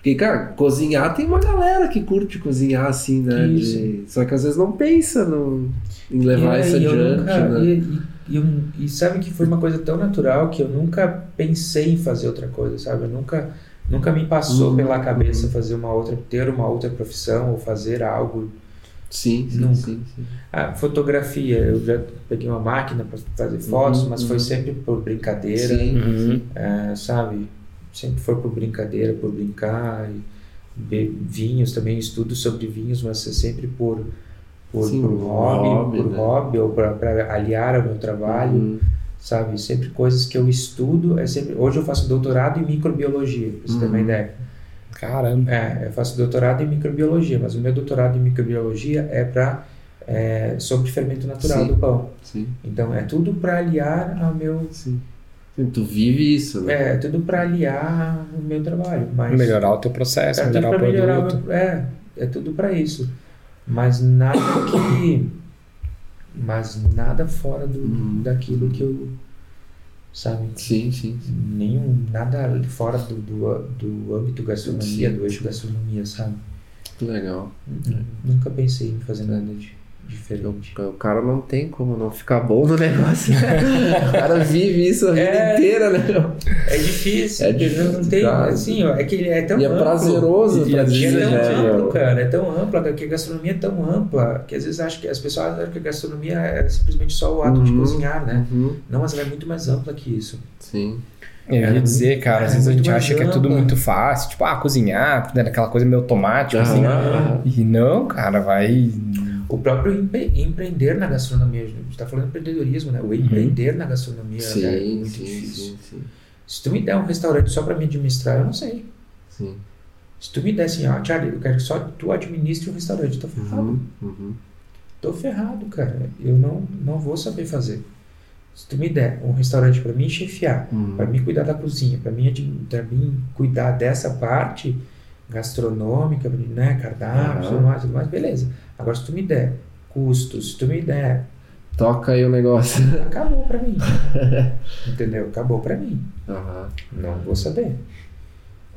Porque, cara, cozinhar tem uma galera que curte cozinhar assim, né? De- Só que às vezes não pensa no, em levar E isso adiante, nunca- né? e, eu- e sabe que foi uma coisa tão natural que eu nunca pensei em fazer outra coisa, sabe? Eu nunca, nunca me passou Uhum, pela cabeça uhum. fazer uma outra, ter uma outra profissão ou fazer algo. Sim, sim, Nunca. sim, sim. A fotografia, eu já peguei uma máquina para fazer fotos, Uhum, mas foi uhum. sempre por brincadeira, Sim, Uhum. é, sabe? Sempre foi por brincadeira, por brincar. E vinhos também, estudo sobre vinhos, mas é sempre por, por, Sim, por hobby, hobby, por né? hobby ou para aliar ao meu trabalho. Uhum. sabe? Sempre coisas que eu estudo. É sempre... Hoje eu faço doutorado em microbiologia, pra você ter uma Uhum. ideia. Caramba. É, eu faço doutorado em microbiologia, mas o meu doutorado em microbiologia é para é, sobre fermento natural Sim. do pão. Sim, Então é tudo para aliar ao meu sim. Tu vive isso, né? é tudo para aliar o meu trabalho, mas Melhorar o teu processo, é tudo melhorar o para melhorar o produto. meu, é é tudo para isso, mas nada que mas nada fora do Uhum. daquilo que eu sabe Sim, sim, sim. nenhum nada fora do, do, do âmbito gastronomia, Sim. do eixo gastronomia, sabe? Que legal. Nunca pensei em fazer nada de diferente. O cara não tem como não ficar bom no negócio. o cara vive isso a vida É. inteira, né? É difícil, É difícil, não tem, cara. assim, ó, é que é tão E é amplo. prazeroso E é E ti, é tão né, amplo, cara, é tão ampla, que a gastronomia é tão ampla, que às vezes acho que as pessoas acham que a gastronomia é simplesmente só o ato de Uhum, cozinhar, né? uhum. Não, mas ela é muito mais ampla que isso. Sim. Eu ia É dizer, cara, às é vezes a gente acha que é tudo muito fácil, tipo, ah, cozinhar, né, aquela coisa meio automática, assim. Aham. E não, cara, vai. O próprio empre- empreender na gastronomia, a gente está falando de empreendedorismo, né? O empreender na gastronomia é Sim, muito sim, difícil. sim, sim, Se tu me der um restaurante só para me administrar, eu não sei. sim. Se tu me der assim, ó, Charlie, eu quero que só tu administre o restaurante, eu tô ferrado. Uhum, uhum. Tô ferrado, cara. Eu não, não vou saber fazer. Se tu me der um restaurante para mim chefiar, Uhum. para mim cuidar da cozinha, para mim, pra mim cuidar dessa parte gastronômica, né, cardápio, tudo mais, tudo mais, beleza. Agora se tu me der custos, se tu me der, Toca aí o negócio. acabou para mim. Entendeu? Acabou para mim. Aham. Não vou saber.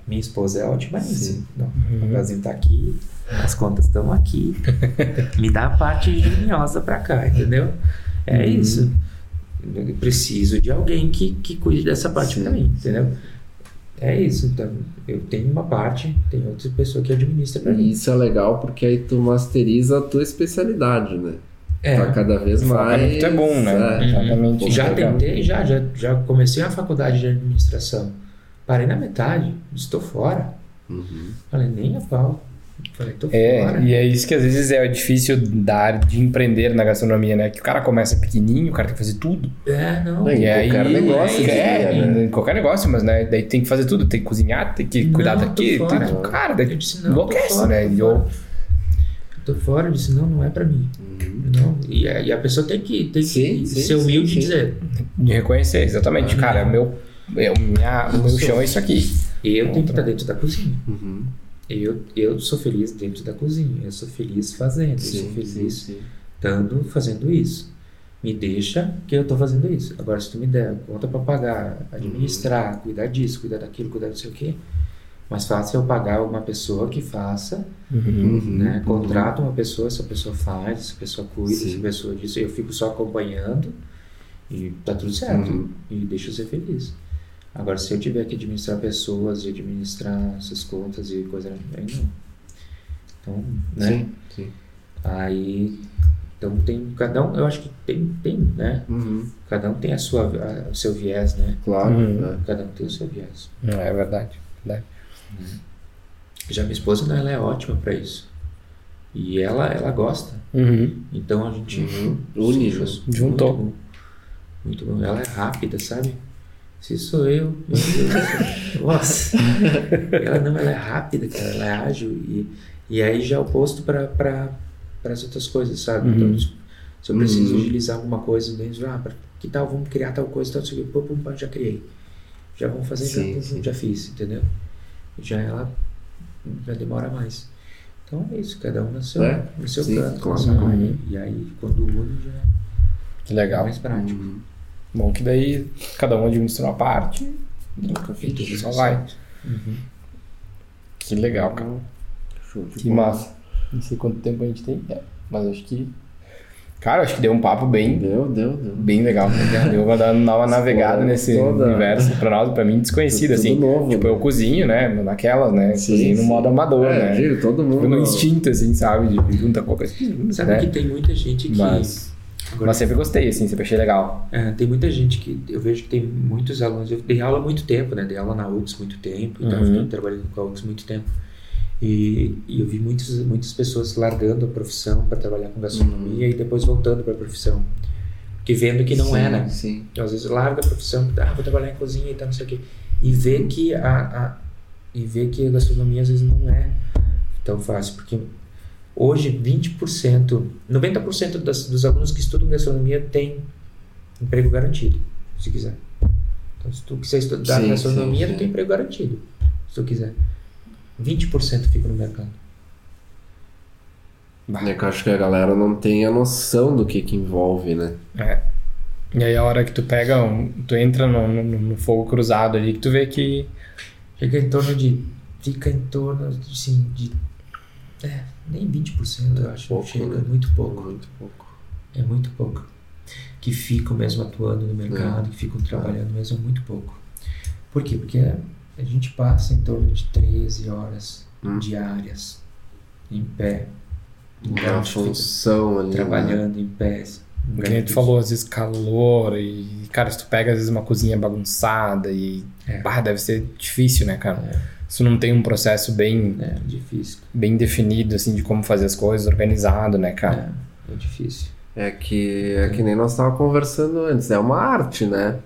Minha esposa é ótima nisso. Não, o Brasil tá aqui, as contas estão aqui. Me dá a parte geniosa pra cá, entendeu? É Uhum. isso. Eu preciso de alguém que, que cuide dessa parte para mim, entendeu? É isso, então eu tenho uma parte, tem outra pessoa que administra para mim. Isso é legal porque aí tu masteriza a tua especialidade, né? É, Tá cada vez mais. No que é bom, né? É. Exatamente. já Legal. tentei, já, já, já comecei a faculdade de administração. Parei na metade, estou fora. Uhum. Falei, nem a pau. Falei, tô É, fora. e é isso que às vezes é difícil da de empreender na gastronomia, né? Que o cara começa pequenininho, o cara tem que fazer tudo. É, não. Em e aí, qualquer negócio, eu é, diria, né? em qualquer negócio, mas né, daí tem que fazer tudo, tem que cozinhar, tem que cuidar Não, daqui, tô tem cara, daí Eu disse, não, tô enlouquece, fora, né? tô fora. eu, Tô fora, eu disse, não, não é pra mim. Não. E, a, e a pessoa tem que, tem Sim, que sim, ser humilde sim. e dizer, de reconhecer, exatamente, cara, é meu, é, o minha, o meu chão é isso aqui. eu tenho que estar dentro da cozinha. Uhum. Eu, eu sou feliz dentro da cozinha. Eu sou feliz fazendo. eu sou Sim, sim, feliz sim. estando fazendo isso. Me deixa que eu tô fazendo isso. Agora, se tu me der conta para pagar, administrar, cuidar disso, cuidar daquilo, cuidar não sei o quê, mais fácil eu pagar uma pessoa que faça, Uhum. né? Contrato uma pessoa, essa pessoa faz, essa pessoa cuida, Sim. essa pessoa disso. Eu fico só acompanhando e tá tudo certo. Uhum. E deixa eu ser feliz. Agora, se eu tiver que administrar pessoas e administrar essas contas e coisa, aí não. Então, né? Sim, sim. Aí, então tem cada um, eu acho que tem, tem, né? Uhum. Cada um tem a sua, a- o seu viés, né? Claro. Uhum. né? Cada um tem o seu viés. É verdade, verdade. Já minha esposa, não, ela é ótima para isso. E ela, ela gosta. Uhum. Então a gente Une, Sim, né? Juntou. Muito bom. Muito bom. Ela é rápida, sabe? Se sou eu, meu Deus. Nossa. Ela não, ela é rápida, cara. Ela é ágil. E, e aí já é oposto para pra, as outras coisas, sabe? Uhum. Então, se se eu preciso Uhum. agilizar alguma coisa dentro, ah, pra- que tal vamos criar tal coisa, tal, o quê, pum, pum, pum, já criei. Já vamos fazer, já, Sim, pum, sim. já fiz, entendeu? Já ela já demora mais. Então é isso, cada um no seu, É, no seu sim, canto. claro. Uhum. E aí, quando une, já Que é legal. mais prático. Uhum. Bom que daí cada um administra uma parte Nunca e fiz. tudo só vai. Uhum. Que legal, cara. Show de Que bola. massa. Não sei quanto tempo a gente tem, é, mas acho que. Cara, acho que deu um papo bem, Deu, deu, deu. bem legal. né? Deu uma, uma navegada nesse toda- universo pra nós, pra mim desconhecido, assim. novo, tipo, né? eu cozinho, né? Naquelas, né? Sim, cozinho no sim. modo amador, É, né? Gil, todo mundo. Tipo, no instinto, assim, sabe? De junta qualquer coisa. Sabe né? que tem muita gente que. Mas, Agora, mas sempre gostei, assim, sempre achei legal. é, tem muita gente que. Eu vejo que tem muitos alunos. Eu dei aula há muito tempo, né? Dei aula na UX muito tempo, então Uhum. fiquei trabalhando com a UX muito tempo. E, e eu vi muitos, muitas pessoas largando a profissão para trabalhar com gastronomia e depois voltando para a profissão. Que vendo que não sim, é, né? Sim. Às vezes larga a profissão, ah, vou trabalhar em cozinha e tal, não sei o quê. E vê que a, a, e vê que a gastronomia às vezes não é tão fácil, porque hoje 20%, 90% das, dos alunos que estudam gastronomia têm emprego garantido, se quiser. Então, se tu quiser estudar Sim, gastronomia, sim, tu tem emprego garantido, se tu quiser. 20% fica no mercado. É que eu acho que a galera não tem a noção do que que envolve, né? É. E aí a hora que tu pega, um, tu entra no, no, no fogo cruzado ali, que tu vê que Fica em torno de. Fica em torno, assim, de. É, nem 20% eu acho. pouco, chega, né? muito pouco. Muito pouco. É muito pouco. Que ficam mesmo atuando no mercado, que ficam É. trabalhando mesmo, é muito pouco. Por quê? Porque a gente passa em torno de 13 horas Hum. diárias em pé. Então, a Uma gente fica função ali. né? trabalhando em pé. Um Que tu falou, às vezes calor e, cara, se tu pega às vezes uma cozinha bagunçada e, É. bah, deve ser difícil, né, cara? Se não tem um processo bem, É difícil. bem definido, assim, de como fazer as coisas, organizado, né, cara? É, é difícil. É que, é que nem nós estávamos conversando antes, é uma arte, né?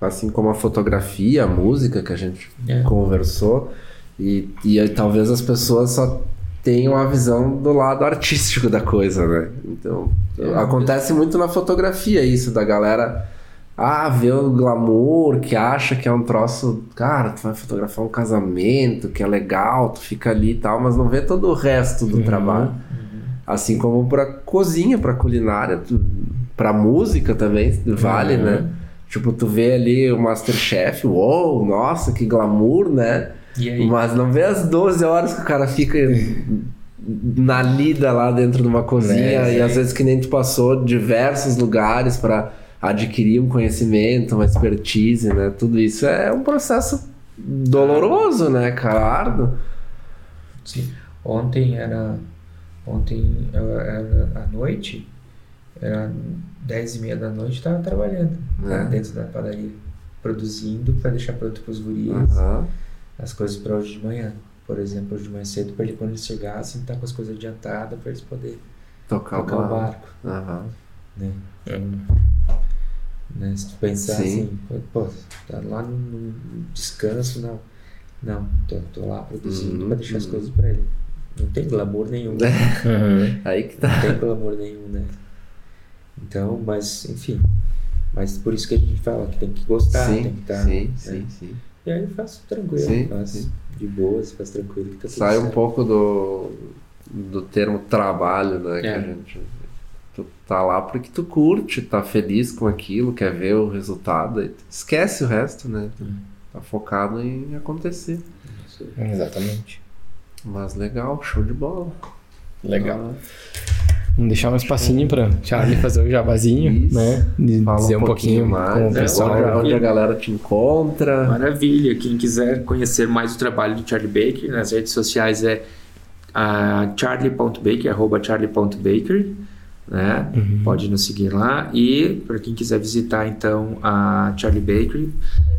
Assim como a fotografia, a música que a gente É. conversou. E, e aí talvez as pessoas só tenham a visão do lado artístico da coisa, né? Então, É, acontece muito na fotografia isso, da galera. Ah, vê o glamour, que acha que é um troço. Cara, tu vai fotografar um casamento, que é legal, tu fica ali e tal, mas não vê todo o resto do Uhum. trabalho. Assim como pra cozinha, pra culinária, tu, pra música também vale, Uhum. né? Tipo, tu vê ali o Masterchef, uou, nossa, que glamour, né? Mas não vê as 12 horas que o cara fica na lida lá dentro de uma cozinha Né, e sim. às vezes que nem tu passou diversos lugares pra adquirir um conhecimento, uma expertise, né? Tudo isso é um processo doloroso, né, cara? Árduo. Sim. Ontem era. Ontem era à noite, era 10 e meia da noite, estava trabalhando É. dentro da padaria, produzindo para deixar pronto para os gurias Aham. as coisas para hoje de manhã. Por exemplo, hoje de manhã cedo, para ele quando eles chegassem, estar com as coisas adiantadas para eles poderem Tocar, tocar o barco. Aham. Né? Né? Se tu pensar Sim. assim, pô, tá lá no, no descanso, não. Não, tô, tô lá produzindo Uhum, para deixar as coisas para ele. Não tem glamour nenhum. né? Uhum. Aí que tá. Não tem glamour nenhum, né? Então, mas, enfim. Mas por isso que a gente fala que tem que gostar, tem sim, que estar. sim, né? sim, sim. E aí eu faço tranquilo, Sim, faço sim. de boas, faço tranquilo que tá tudo Sai um certo. pouco do, do termo trabalho, né? Que É. a gente. Tu tá lá porque tu curte, tá feliz com aquilo, quer ver o resultado. esquece o resto, né? Tá focado em acontecer. Isso. Exatamente. Mas legal, show de bola. Legal. Ah, Vamos deixar um espacinho pra Charlie fazer o jabazinho, Isso. né? De Fala dizer um pouquinho, mais, com o né? pessoal. onde, onde a galera te encontra. Maravilha. Quem quiser conhecer mais o trabalho do Charlie Baker, nas redes sociais é a charlie.baker, arroba charlie.baker, né? Pode nos seguir lá. E para quem quiser visitar, então, a Charlie Bakery,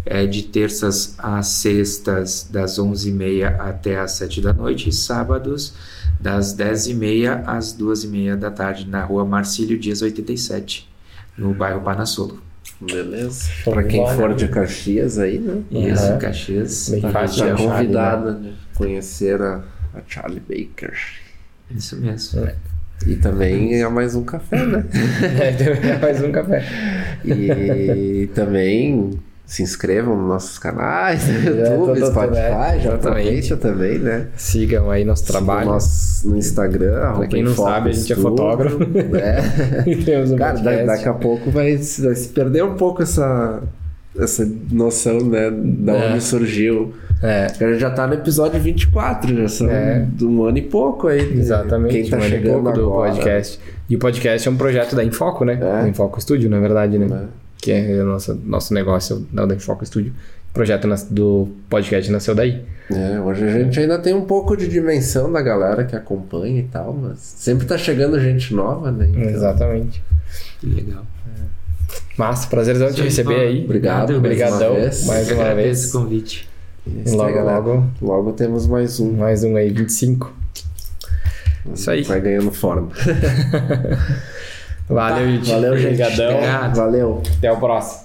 é de terças a sextas, das 11h30 até as 7 da noite, e sábados, das 10h30 às 2h30 da tarde, na rua Marcílio Dias 87, no bairro Panassolo. Beleza. De quem bola. for de Caxias aí, né? Isso, Uhum. Caxias. Bem Tá, convidada de conhecer a, a Charlie Baker. Isso mesmo. E também é mais um café, né? É, então, mais um café. E também se inscrevam nos nossos canais, no YouTube, tô- tô- Spotify, é, já aproveita também, né? Sigam aí nosso trabalho. No, nosso, no Instagram, arroba quem não sabe, a gente é fotógrafo. né? Temos um Cara, podcast. daqui a pouco vai, vai se perder um pouco essa, essa noção, né? Da É. onde surgiu. É, Porque a gente já tá no episódio 24, já são É. de um ano e pouco aí. exatamente. Quem tá um ano e chegando pouco do agora, podcast. E o podcast é um projeto da Infoco, né? É. O Infoco Studio, na verdade, né? né? Que é o nosso, nosso negócio da, da Infoco Studio. O projeto nas- do podcast nasceu daí. É, hoje a gente ainda tem um pouco de dimensão da galera que acompanha e tal, mas sempre tá chegando gente nova, né? Então, Exatamente. Que legal. Massa, prazerzão te Sim, receber ó, aí. Obrigado, Obrigadão. mais uma vez. Mais uma Agradeço vez. o convite. Isso Logo, aí, logo. Logo temos mais um. Mais um aí, 25. Isso aí. Vai ganhando forma. Valeu, gente. Valeu, gente. Obrigadão. Obrigado. Valeu. Até o próximo.